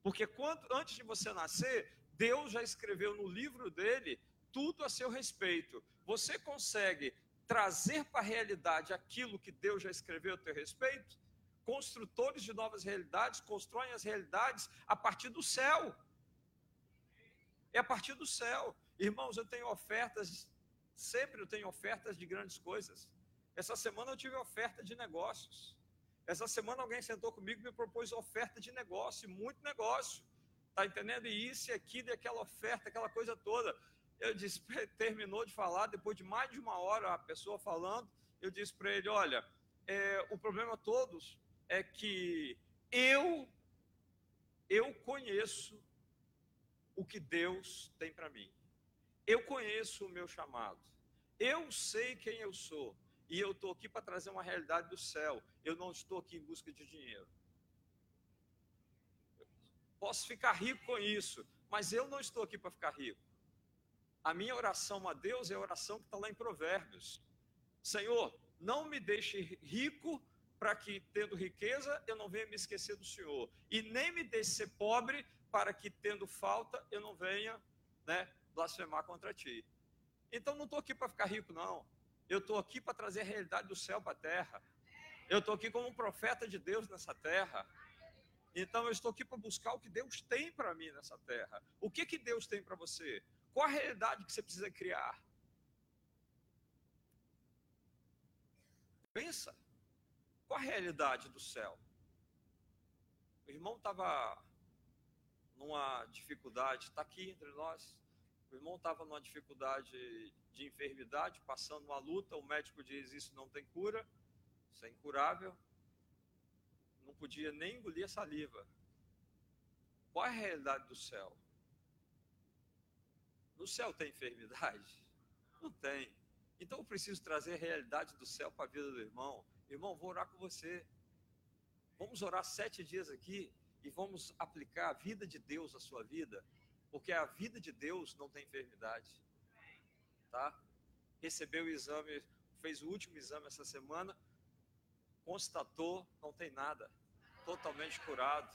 Porque quando, antes de você nascer, Deus já escreveu no livro dele tudo a seu respeito. Você consegue trazer para a realidade aquilo que Deus já escreveu a teu respeito? Construtores de novas realidades constroem as realidades a partir do céu. É a partir do céu. Irmãos, eu tenho ofertas, sempre eu tenho ofertas de grandes coisas. Essa semana eu tive oferta de negócios. Essa semana alguém sentou comigo e me propôs oferta de negócio, muito negócio. Tá entendendo? E isso e aquilo, e aquela oferta, aquela coisa toda. Eu disse, *laughs* terminou de falar, depois de mais de uma hora a pessoa falando, eu disse para ele: olha, é, o problema todos é que eu eu conheço o que Deus tem para mim. Eu conheço o meu chamado. Eu sei quem eu sou. E eu estou aqui para trazer uma realidade do céu. Eu não estou aqui em busca de dinheiro. Posso ficar rico com isso, mas eu não estou aqui para ficar rico. A minha oração a Deus é a oração que está lá em Provérbios. Senhor, não me deixe rico para que, tendo riqueza, eu não venha me esquecer do Senhor. E nem me deixe ser pobre para que, tendo falta, eu não venha né, blasfemar contra ti. Então, não estou aqui para ficar rico, não. Eu estou aqui para trazer a realidade do céu para a terra. Eu estou aqui como um profeta de Deus nessa terra. Então eu estou aqui para buscar o que Deus tem para mim nessa terra. O que que Deus tem para você? Qual a realidade que você precisa criar? Pensa. Qual a realidade do céu? O irmão estava numa dificuldade, está aqui entre nós. O irmão estava numa dificuldade de enfermidade, passando uma luta, o médico diz isso não tem cura, isso é incurável. Não podia nem engolir a saliva. Qual é a realidade do céu? No céu tem enfermidade? *laughs* Não tem. Então eu preciso trazer a realidade do céu para a vida do irmão. Irmão, vou orar com você. Vamos orar sete dias aqui e vamos aplicar a vida de Deus à sua vida porque a vida de Deus não tem enfermidade. Tá? Recebeu o exame, fez o último exame essa semana, constatou, não tem nada, totalmente curado.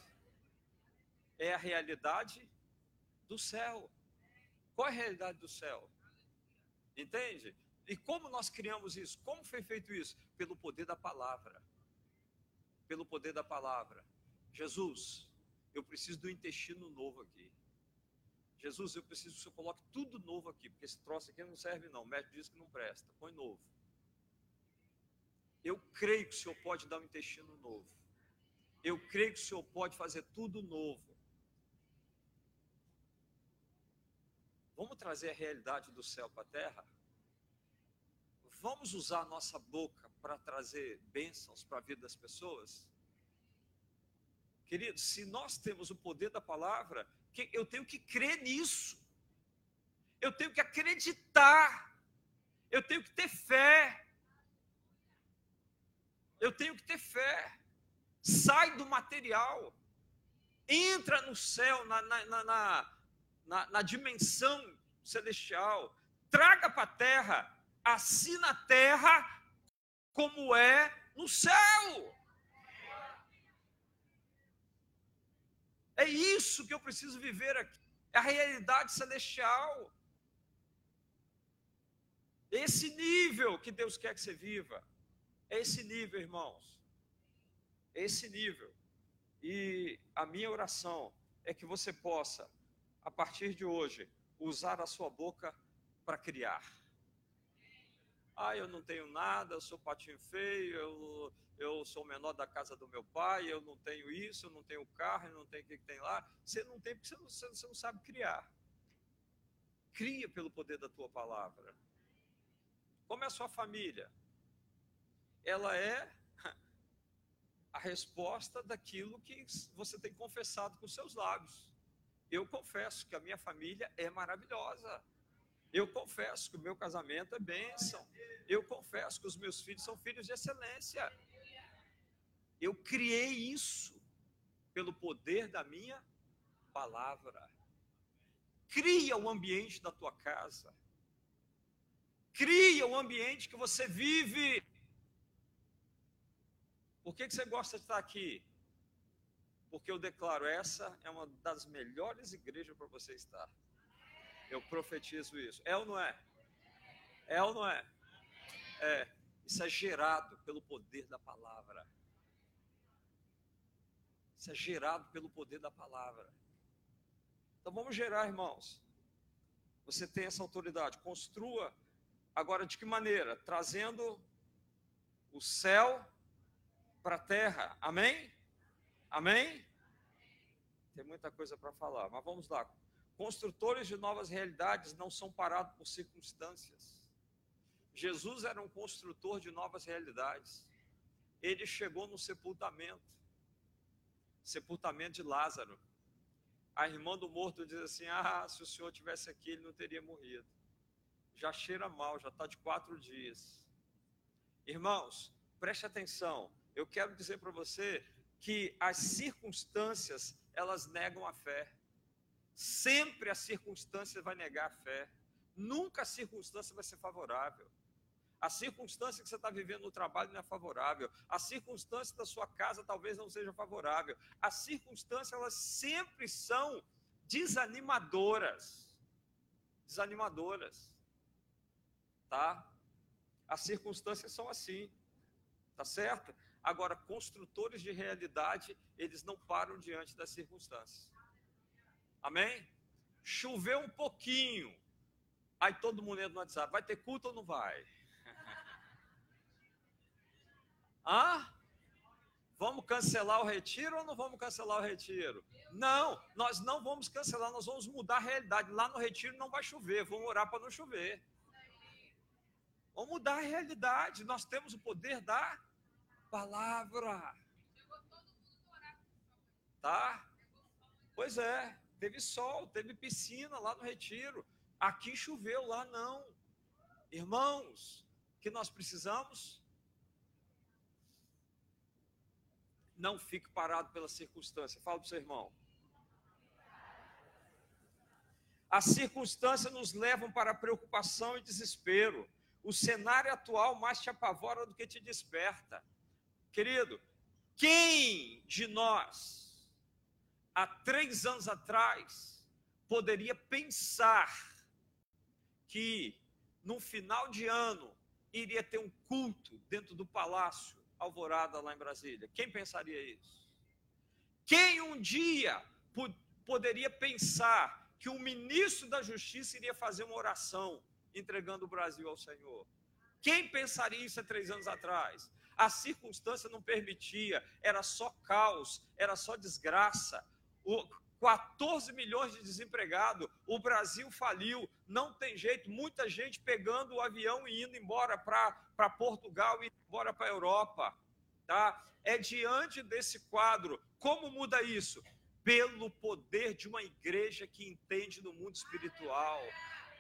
É a realidade do céu. Qual é a realidade do céu? Entende? E como nós criamos isso? Como foi feito isso? Pelo poder da palavra. Pelo poder da palavra. Jesus, eu preciso do intestino novo aqui. Jesus, eu preciso que o senhor coloque tudo novo aqui, porque esse troço aqui não serve não. O médico diz que não presta. Põe novo. Eu creio que o Senhor pode dar um intestino novo. Eu creio que o Senhor pode fazer tudo novo. Vamos trazer a realidade do céu para a terra? Vamos usar a nossa boca para trazer bênçãos para a vida das pessoas? Queridos, se nós temos o poder da palavra, eu tenho que crer nisso. Eu tenho que acreditar. Eu tenho que ter fé. Eu tenho que ter fé. Sai do material. Entra no céu, na, na, na, na, na dimensão celestial. Traga para a terra. Assim na terra como é no céu. É isso que eu preciso viver aqui. É a realidade celestial. Esse nível que Deus quer que você viva. É esse nível, irmãos. É esse nível. E a minha oração é que você possa, a partir de hoje, usar a sua boca para criar. Ah, eu não tenho nada, eu sou patinho feio, eu, eu sou o menor da casa do meu pai, eu não tenho isso, eu não tenho carro, eu não tenho o que tem lá. Você não tem porque você não, você não sabe criar. Cria pelo poder da tua palavra. Como é a sua família? Ela é *laughs* a resposta daquilo que você tem confessado com seus lábios. Eu confesso que a minha família é maravilhosa. Eu confesso que o meu casamento é bênção. Eu confesso que os meus filhos são filhos de excelência. Eu criei isso pelo poder da minha palavra. Cria o ambiente da tua casa. Cria o ambiente que você vive. Por que, que você gosta de estar aqui? Porque eu declaro, essa é uma das melhores igrejas para você estar. Eu profetizo isso. É ou não é? É ou não é? É. Isso é gerado pelo poder da palavra. Isso é gerado pelo poder da palavra. Então vamos gerar, irmãos. Você tem essa autoridade. Construa. Agora, de que maneira? Trazendo o céu para a terra. Amém? Amém? Tem muita coisa para falar, mas vamos lá. Construtores de novas realidades não são parados por circunstâncias. Jesus era um construtor de novas realidades. Ele chegou no sepultamento sepultamento de Lázaro. A irmã do morto diz assim: Ah, se o senhor tivesse aqui, ele não teria morrido. Já cheira mal, já está de quatro dias. Irmãos, preste atenção. Eu quero dizer para você que as circunstâncias elas negam a fé. Sempre a circunstância vai negar a fé. Nunca a circunstância vai ser favorável. A circunstância que você está vivendo no trabalho não é favorável. A circunstância da sua casa talvez não seja favorável. As circunstâncias, elas sempre são desanimadoras. Desanimadoras. Tá? As circunstâncias são assim. Tá certo? Agora, construtores de realidade, eles não param diante das circunstâncias. Amém? Choveu um pouquinho. Aí todo mundo entra no WhatsApp. Vai ter culto ou não vai? *laughs* Hã? Vamos cancelar o retiro ou não vamos cancelar o retiro? Não, nós não vamos cancelar, nós vamos mudar a realidade. Lá no retiro não vai chover, vamos orar para não chover. Vamos mudar a realidade. Nós temos o poder da palavra. Tá? Pois é, teve sol, teve piscina lá no retiro. Aqui choveu, lá não. Irmãos, que nós precisamos Não fique parado pela circunstância. Fala para o seu irmão. As circunstâncias nos levam para preocupação e desespero. O cenário atual mais te apavora do que te desperta. Querido, quem de nós, há três anos atrás, poderia pensar que no final de ano iria ter um culto dentro do palácio alvorada lá em Brasília. Quem pensaria isso? Quem um dia poderia pensar que o ministro da Justiça iria fazer uma oração entregando o Brasil ao Senhor? Quem pensaria isso há três anos atrás? A circunstância não permitia, era só caos, era só desgraça. O, 14 milhões de desempregados, o Brasil faliu, não tem jeito, muita gente pegando o avião e indo embora para Portugal e embora para a Europa. Tá? É diante desse quadro, como muda isso? Pelo poder de uma igreja que entende no mundo espiritual,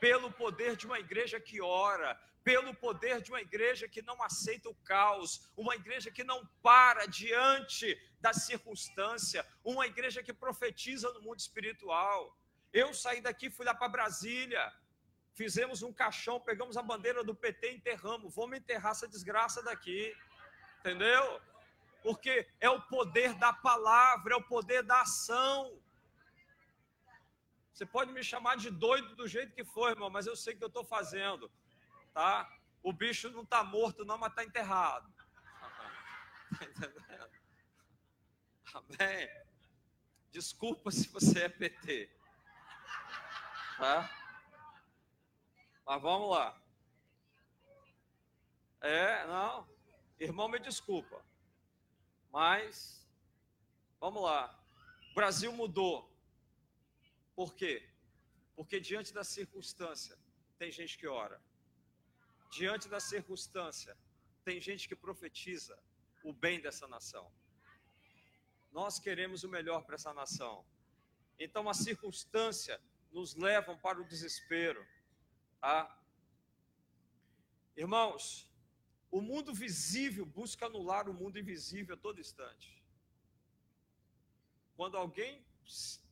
pelo poder de uma igreja que ora, pelo poder de uma igreja que não aceita o caos, uma igreja que não para diante da circunstância, uma igreja que profetiza no mundo espiritual. Eu saí daqui, fui lá para Brasília, fizemos um caixão, pegamos a bandeira do PT e enterramos. Vamos enterrar essa desgraça daqui, entendeu? Porque é o poder da palavra, é o poder da ação. Você pode me chamar de doido do jeito que for, irmão, mas eu sei que eu estou fazendo tá? O bicho não está morto, não, mas está enterrado. *laughs* Tá entendendo? Amém? Desculpa se você é PT. Tá? Mas vamos lá. É, não. Irmão, me desculpa. Mas, vamos lá. O Brasil mudou. Por quê? Porque diante da circunstância, tem gente que ora diante da circunstância, tem gente que profetiza o bem dessa nação. Nós queremos o melhor para essa nação. Então a circunstância nos leva para o desespero, tá? Irmãos, o mundo visível busca anular o mundo invisível a todo instante. Quando alguém,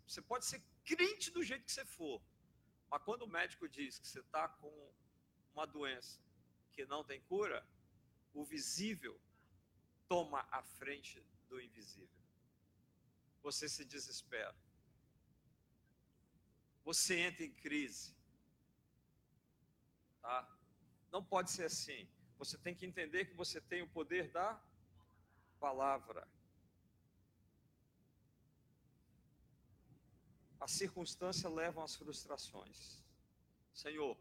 você pode ser crente do jeito que você for, mas quando o médico diz que você está com uma doença que não tem cura, o visível toma a frente do invisível. Você se desespera. Você entra em crise. Tá? Não pode ser assim. Você tem que entender que você tem o poder da palavra. As circunstâncias levam às frustrações. Senhor,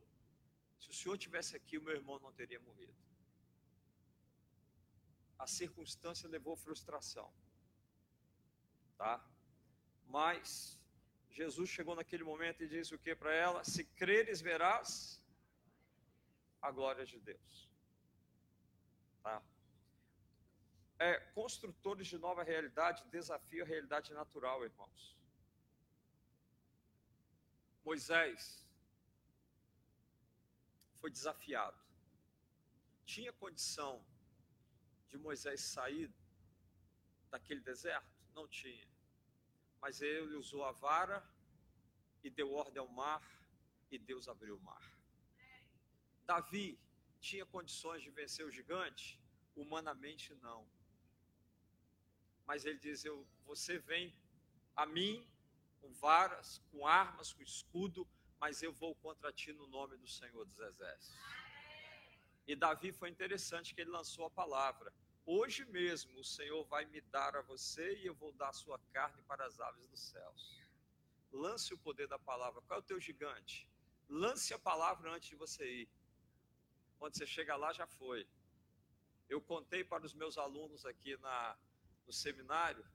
se o senhor tivesse aqui, o meu irmão não teria morrido. A circunstância levou frustração. Tá? Mas Jesus chegou naquele momento e disse o que para ela? Se creres, verás a glória de Deus. Tá? É, construtores de nova realidade desafiam a realidade natural, irmãos. Moisés foi desafiado. Tinha condição de Moisés sair daquele deserto? Não tinha. Mas ele usou a vara e deu ordem ao mar, e Deus abriu o mar. Davi tinha condições de vencer o gigante? Humanamente não. Mas ele diz: eu, Você vem a mim com varas, com armas, com escudo, mas eu vou contra ti no nome do Senhor dos Exércitos. E Davi foi interessante que ele lançou a palavra. Hoje mesmo o Senhor vai me dar a você e eu vou dar a sua carne para as aves dos céus. Lance o poder da palavra. Qual é o teu gigante? Lance a palavra antes de você ir. Quando você chega lá, já foi. Eu contei para os meus alunos aqui na, no seminário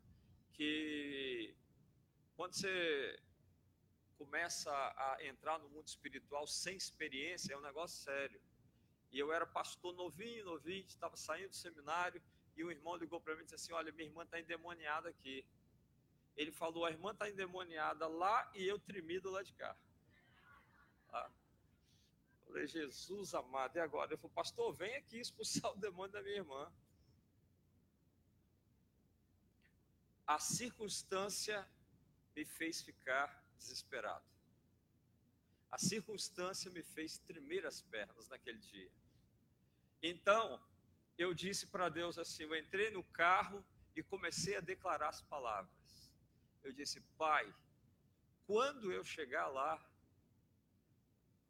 que quando você começa a entrar no mundo espiritual sem experiência, é um negócio sério. E eu era pastor novinho, novinho, estava saindo do seminário, e um irmão ligou para mim e disse assim: Olha, minha irmã está endemoniada aqui. Ele falou: A irmã está endemoniada lá e eu tremido lá de cá. Ah. Falei, Jesus amado, e agora? Ele falou: Pastor, vem aqui expulsar o demônio da minha irmã. A circunstância me fez ficar desesperado. A circunstância me fez tremer as pernas naquele dia. Então, eu disse para Deus assim: eu entrei no carro e comecei a declarar as palavras. Eu disse: Pai, quando eu chegar lá,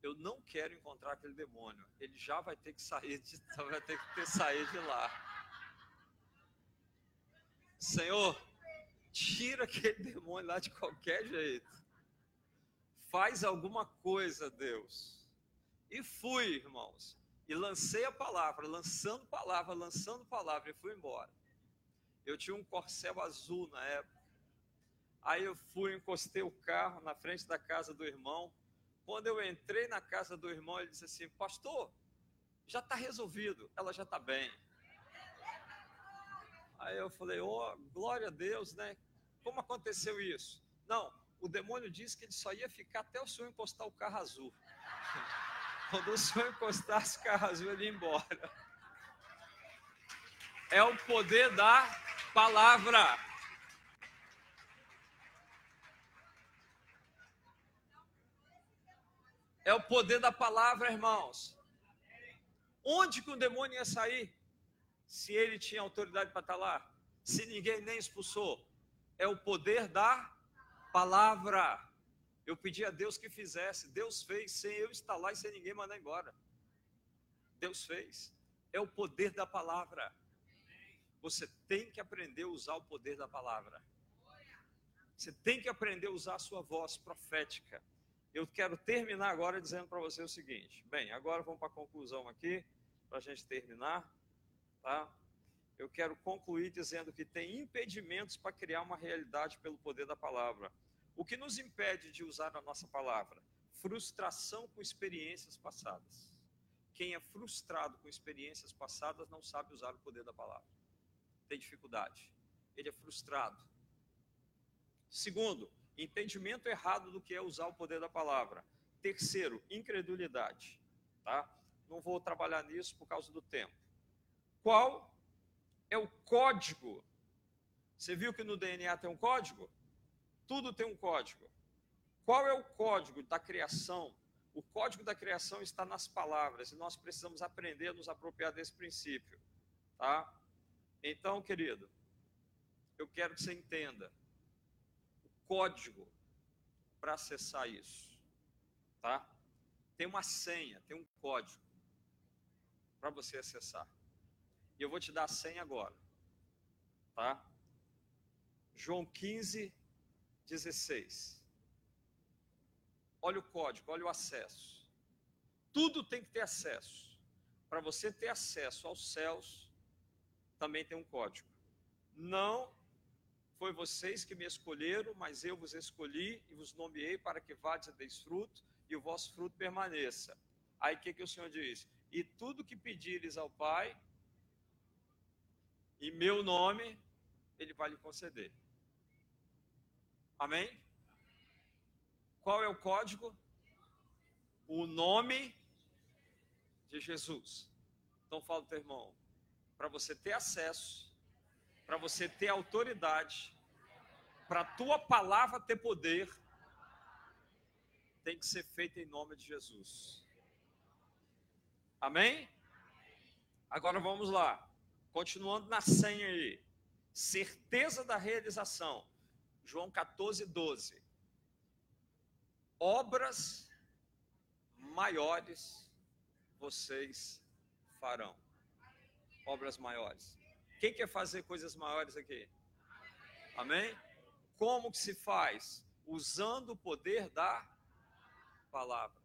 eu não quero encontrar aquele demônio. Ele já vai ter que sair de, *laughs* vai ter que ter saído de lá. Senhor, tira aquele demônio lá de qualquer jeito faz alguma coisa, Deus. E fui, irmãos. E lancei a palavra, lançando palavra, lançando palavra e fui embora. Eu tinha um corcel azul na época. Aí eu fui, encostei o carro na frente da casa do irmão. Quando eu entrei na casa do irmão, ele disse assim: Pastor, já está resolvido, ela já está bem. Aí eu falei: Oh, glória a Deus, né? Como aconteceu isso? Não, o demônio disse que ele só ia ficar até o senhor encostar o carro azul. *laughs* Quando o senhor encostasse o carro azul, ele ia embora. É o poder da palavra. É o poder da palavra, irmãos. Onde que o demônio ia sair? Se ele tinha autoridade para estar lá? Se ninguém nem expulsou? É o poder da palavra. Eu pedi a Deus que fizesse. Deus fez sem eu estar lá e sem ninguém mandar embora. Deus fez. É o poder da palavra. Você tem que aprender a usar o poder da palavra. Você tem que aprender a usar a sua voz profética. Eu quero terminar agora dizendo para você o seguinte. Bem, agora vamos para a conclusão aqui, para a gente terminar. Tá? Eu quero concluir dizendo que tem impedimentos para criar uma realidade pelo poder da palavra. O que nos impede de usar a nossa palavra? Frustração com experiências passadas. Quem é frustrado com experiências passadas não sabe usar o poder da palavra. Tem dificuldade. Ele é frustrado. Segundo, entendimento errado do que é usar o poder da palavra. Terceiro, incredulidade. Tá? Não vou trabalhar nisso por causa do tempo. Qual é o código? Você viu que no DNA tem um código? Tudo tem um código. Qual é o código da criação? O código da criação está nas palavras e nós precisamos aprender a nos apropriar desse princípio, tá? Então, querido, eu quero que você entenda código para acessar isso, tá? Tem uma senha, tem um código para você acessar. E eu vou te dar a senha agora, tá? João 15, 16. Olha o código, olha o acesso. Tudo tem que ter acesso. Para você ter acesso aos céus, também tem um código. Não foi vocês que me escolheram, mas eu vos escolhi e vos nomeei para que vades e deis fruto e o vosso fruto permaneça. Aí o que, que o Senhor diz? E tudo que pedires ao Pai, em meu nome, Ele vai lhe conceder. Amém? Qual é o código? O nome de Jesus. Então fala teu irmão, para você ter acesso para você ter autoridade, para tua palavra ter poder, tem que ser feita em nome de Jesus. Amém? Agora vamos lá. Continuando na senha aí. Certeza da realização. João 14, 12. Obras maiores vocês farão. Obras maiores. Quem quer fazer coisas maiores aqui? Amém? Como que se faz? Usando o poder da palavra.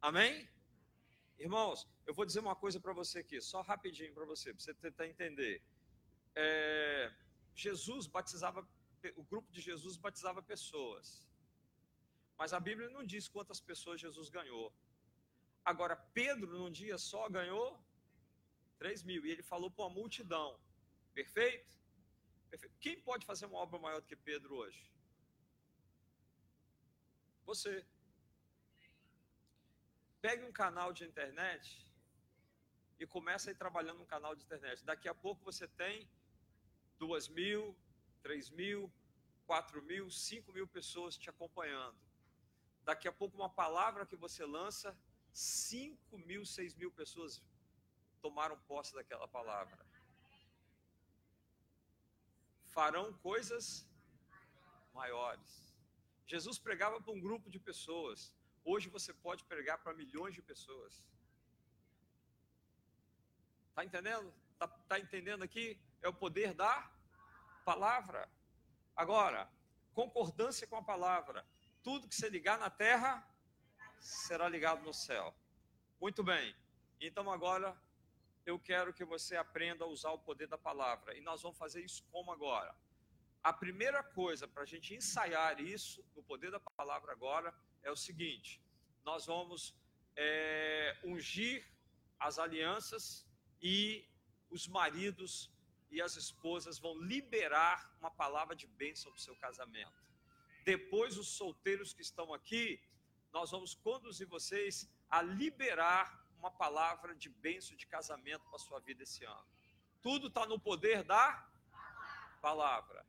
Amém? Irmãos, eu vou dizer uma coisa para você aqui, só rapidinho para você, para você tentar entender. É, Jesus batizava, o grupo de Jesus batizava pessoas. Mas a Bíblia não diz quantas pessoas Jesus ganhou. Agora, Pedro, num dia só, ganhou 3 mil. E ele falou para uma multidão. Perfeito? Perfeito? Quem pode fazer uma obra maior do que Pedro hoje? Você. Pegue um canal de internet e comece a ir trabalhando no canal de internet. Daqui a pouco você tem duas mil, três mil, quatro mil, cinco mil pessoas te acompanhando. Daqui a pouco uma palavra que você lança, cinco mil, seis mil pessoas tomaram posse daquela palavra farão coisas maiores. Jesus pregava para um grupo de pessoas. Hoje você pode pregar para milhões de pessoas. Está entendendo? Está tá entendendo aqui? É o poder da palavra. Agora, concordância com a palavra. Tudo que você ligar na terra será ligado no céu. Muito bem. Então agora eu quero que você aprenda a usar o poder da palavra. E nós vamos fazer isso como agora? A primeira coisa para a gente ensaiar isso, no poder da palavra agora, é o seguinte: nós vamos é, ungir as alianças e os maridos e as esposas vão liberar uma palavra de bênção para o seu casamento. Depois, os solteiros que estão aqui, nós vamos conduzir vocês a liberar uma palavra de bênção de casamento para a sua vida esse ano. Tudo está no poder da palavra.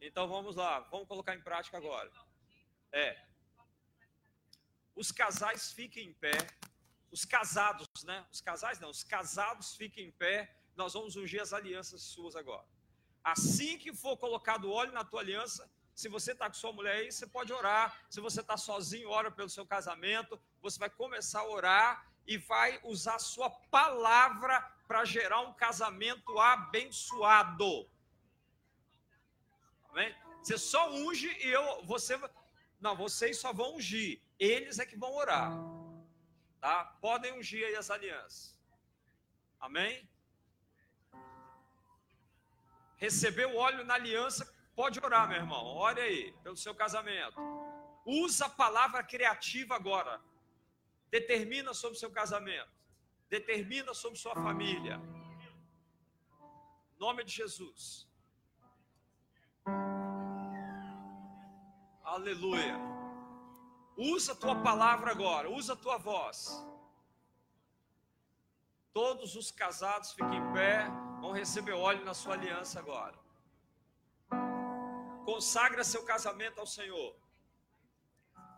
Então vamos lá, vamos colocar em prática agora. É. Os casais fiquem em pé. Os casados, né? Os casais não, os casados fiquem em pé. Nós vamos ungir as alianças suas agora. Assim que for colocado óleo na tua aliança, se você está com sua mulher aí, você pode orar. Se você está sozinho, ora pelo seu casamento. Você vai começar a orar e vai usar sua palavra para gerar um casamento abençoado. Amém? Você só unge e eu, você, não, vocês só vão ungir. Eles é que vão orar. Tá? Podem ungir aí as alianças. Amém? Recebeu óleo na aliança, pode orar, meu irmão. Ore aí, pelo seu casamento. Usa a palavra criativa agora. Determina sobre o seu casamento. Determina sobre sua família. Em nome de Jesus. Aleluia. Usa a tua palavra agora, usa a tua voz. Todos os casados fiquem em pé, vão receber óleo na sua aliança agora. Consagra seu casamento ao Senhor.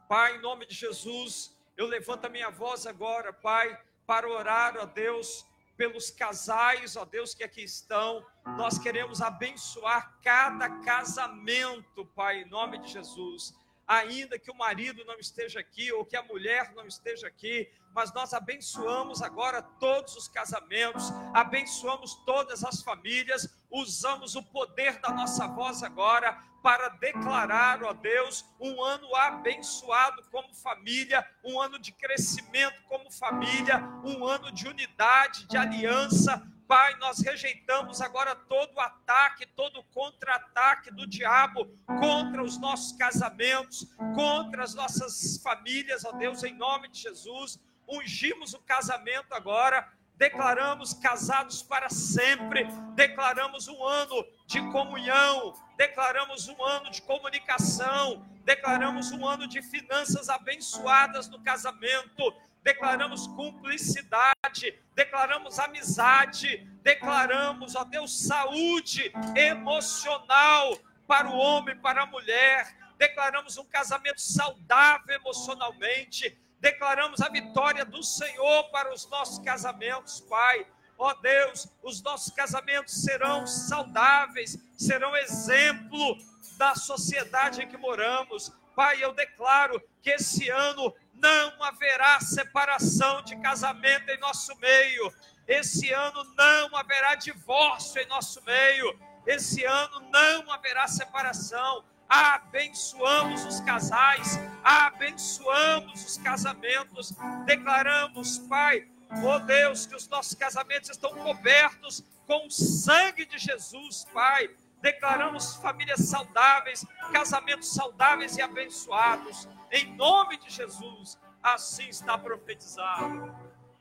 Pai, em nome de Jesus, eu levanto a minha voz agora, Pai, para orar, ó Deus, pelos casais, ó Deus, que aqui estão. Nós queremos abençoar cada casamento, Pai, em nome de Jesus. Ainda que o marido não esteja aqui ou que a mulher não esteja aqui, mas nós abençoamos agora todos os casamentos, abençoamos todas as famílias, usamos o poder da nossa voz agora para declarar, ó Deus, um ano abençoado como família, um ano de crescimento como família, um ano de unidade, de aliança. Pai, nós rejeitamos agora todo ataque, todo contra-ataque do diabo contra os nossos casamentos, contra as nossas famílias, ó Deus, em nome de Jesus. Ungimos o casamento agora declaramos casados para sempre, declaramos um ano de comunhão, declaramos um ano de comunicação, declaramos um ano de finanças abençoadas no casamento, declaramos cumplicidade, declaramos amizade, declaramos, ó Deus, saúde emocional para o homem, para a mulher, declaramos um casamento saudável emocionalmente, declaramos a vitória do Senhor para os nossos casamentos, Pai. Ó Deus, os nossos casamentos serão saudáveis, serão exemplo da sociedade em que moramos. Pai, eu declaro que esse ano não haverá separação de casamento em nosso meio. Esse ano não haverá divórcio em nosso meio. Esse ano não haverá separação abençoamos os casais, abençoamos os casamentos, declaramos, Pai, oh Deus, que os nossos casamentos estão cobertos com o sangue de Jesus, Pai. Declaramos famílias saudáveis, casamentos saudáveis e abençoados, em nome de Jesus, assim está profetizado.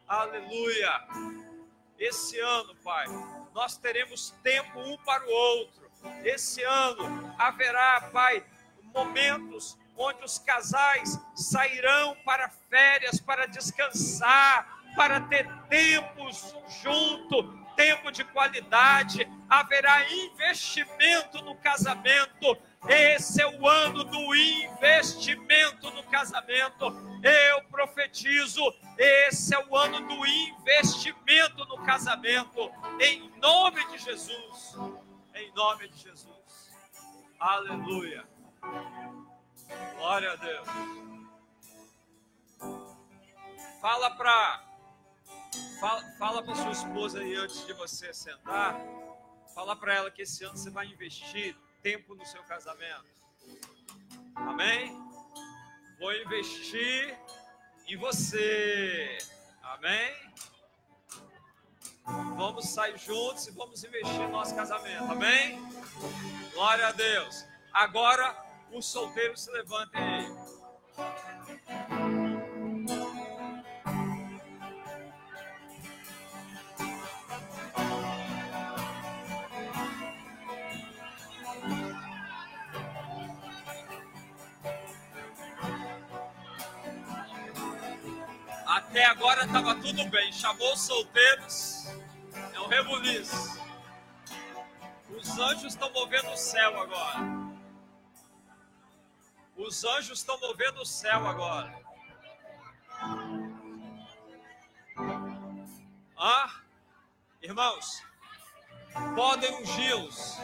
Aleluia. Esse ano, Pai, nós teremos tempo um para o outro esse ano haverá, Pai, momentos onde os casais sairão para férias, para descansar, para ter tempos junto, tempo de qualidade, haverá investimento no casamento. Esse é o ano do investimento no casamento. Eu profetizo, esse é o ano do investimento no casamento, em nome de Jesus em nome de Jesus. Aleluia. Glória a Deus. Fala para fala, fala sua esposa aí antes de você sentar. Fala para ela que esse ano você vai investir tempo no seu casamento. Amém? Vou investir em você. Amém? Vamos sair juntos e vamos investir no nosso casamento, amém? Glória a Deus. Agora, os solteiros se levantem aí. Até agora estava tudo bem. Chamou os solteiros. É um rebuliço. Os anjos estão movendo o céu agora. Os anjos estão movendo o céu agora. Ah, irmãos, podem ungí-los,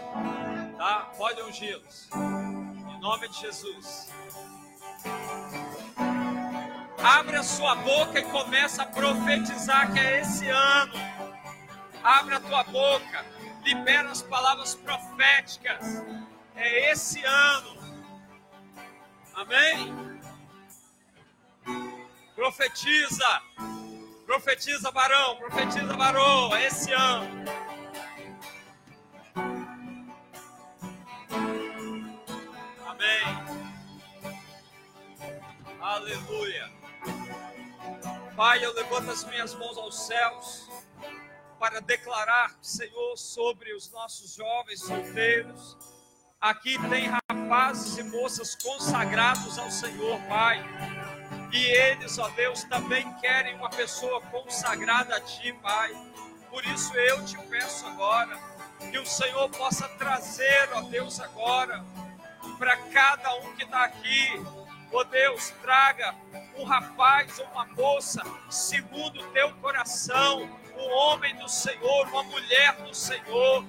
tá? Podem ungí-los. Em nome de Jesus. Abre a sua boca e começa a profetizar que é esse ano. Abre a tua boca, libera as palavras proféticas. É esse ano. Amém? Profetiza. Profetiza, varão. Profetiza, varão. É esse ano. Amém. Aleluia. Pai, eu levanto as minhas mãos aos céus para declarar, Senhor, sobre os nossos jovens solteiros. Aqui tem rapazes e moças consagrados ao Senhor, Pai. E eles, ó Deus, também querem uma pessoa consagrada a Ti, Pai. Por isso eu te peço agora que o Senhor possa trazer, ó Deus, agora, para cada um que está aqui, ó Deus, traga um rapaz ou uma moça segundo o teu coração, um homem do Senhor, uma mulher do Senhor.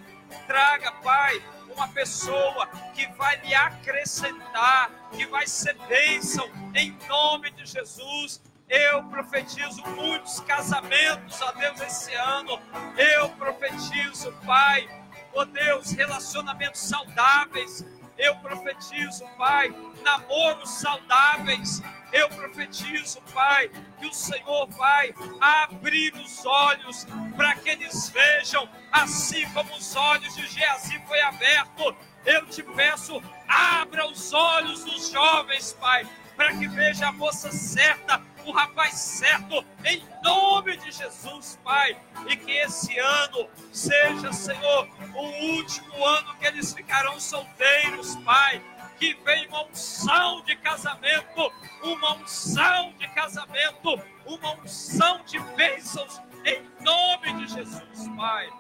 Traga, Pai, uma pessoa que vai lhe acrescentar, que vai ser bênção em nome de Jesus. Eu profetizo muitos casamentos, ó Deus, esse ano. Eu profetizo, Pai, ó Deus, relacionamentos saudáveis. Eu profetizo, Pai, namoros saudáveis. Eu profetizo, Pai, que o Senhor vai abrir os olhos para que eles vejam, assim como os olhos de Geazi foi aberto. Eu te peço, abra os olhos dos jovens, Pai, para que veja a moça certa, o rapaz certo, em nome de Jesus, Pai. E que esse ano seja, Senhor, o último ano que eles ficarão solteiros, Pai que vem uma unção de casamento, uma unção de casamento, uma unção de bênçãos, em nome de Jesus, Pai.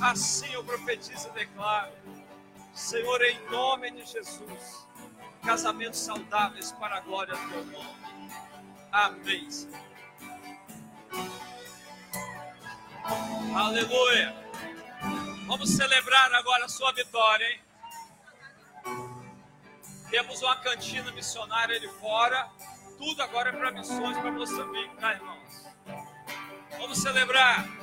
Assim eu profetizo e declaro, Senhor, em nome de Jesus, casamentos saudáveis para a glória do teu nome. Amém. Aleluia. Vamos celebrar agora a sua vitória, hein? Temos uma cantina missionária ali fora. Tudo agora é para missões para Moçambique, tá, irmãos? Vamos celebrar.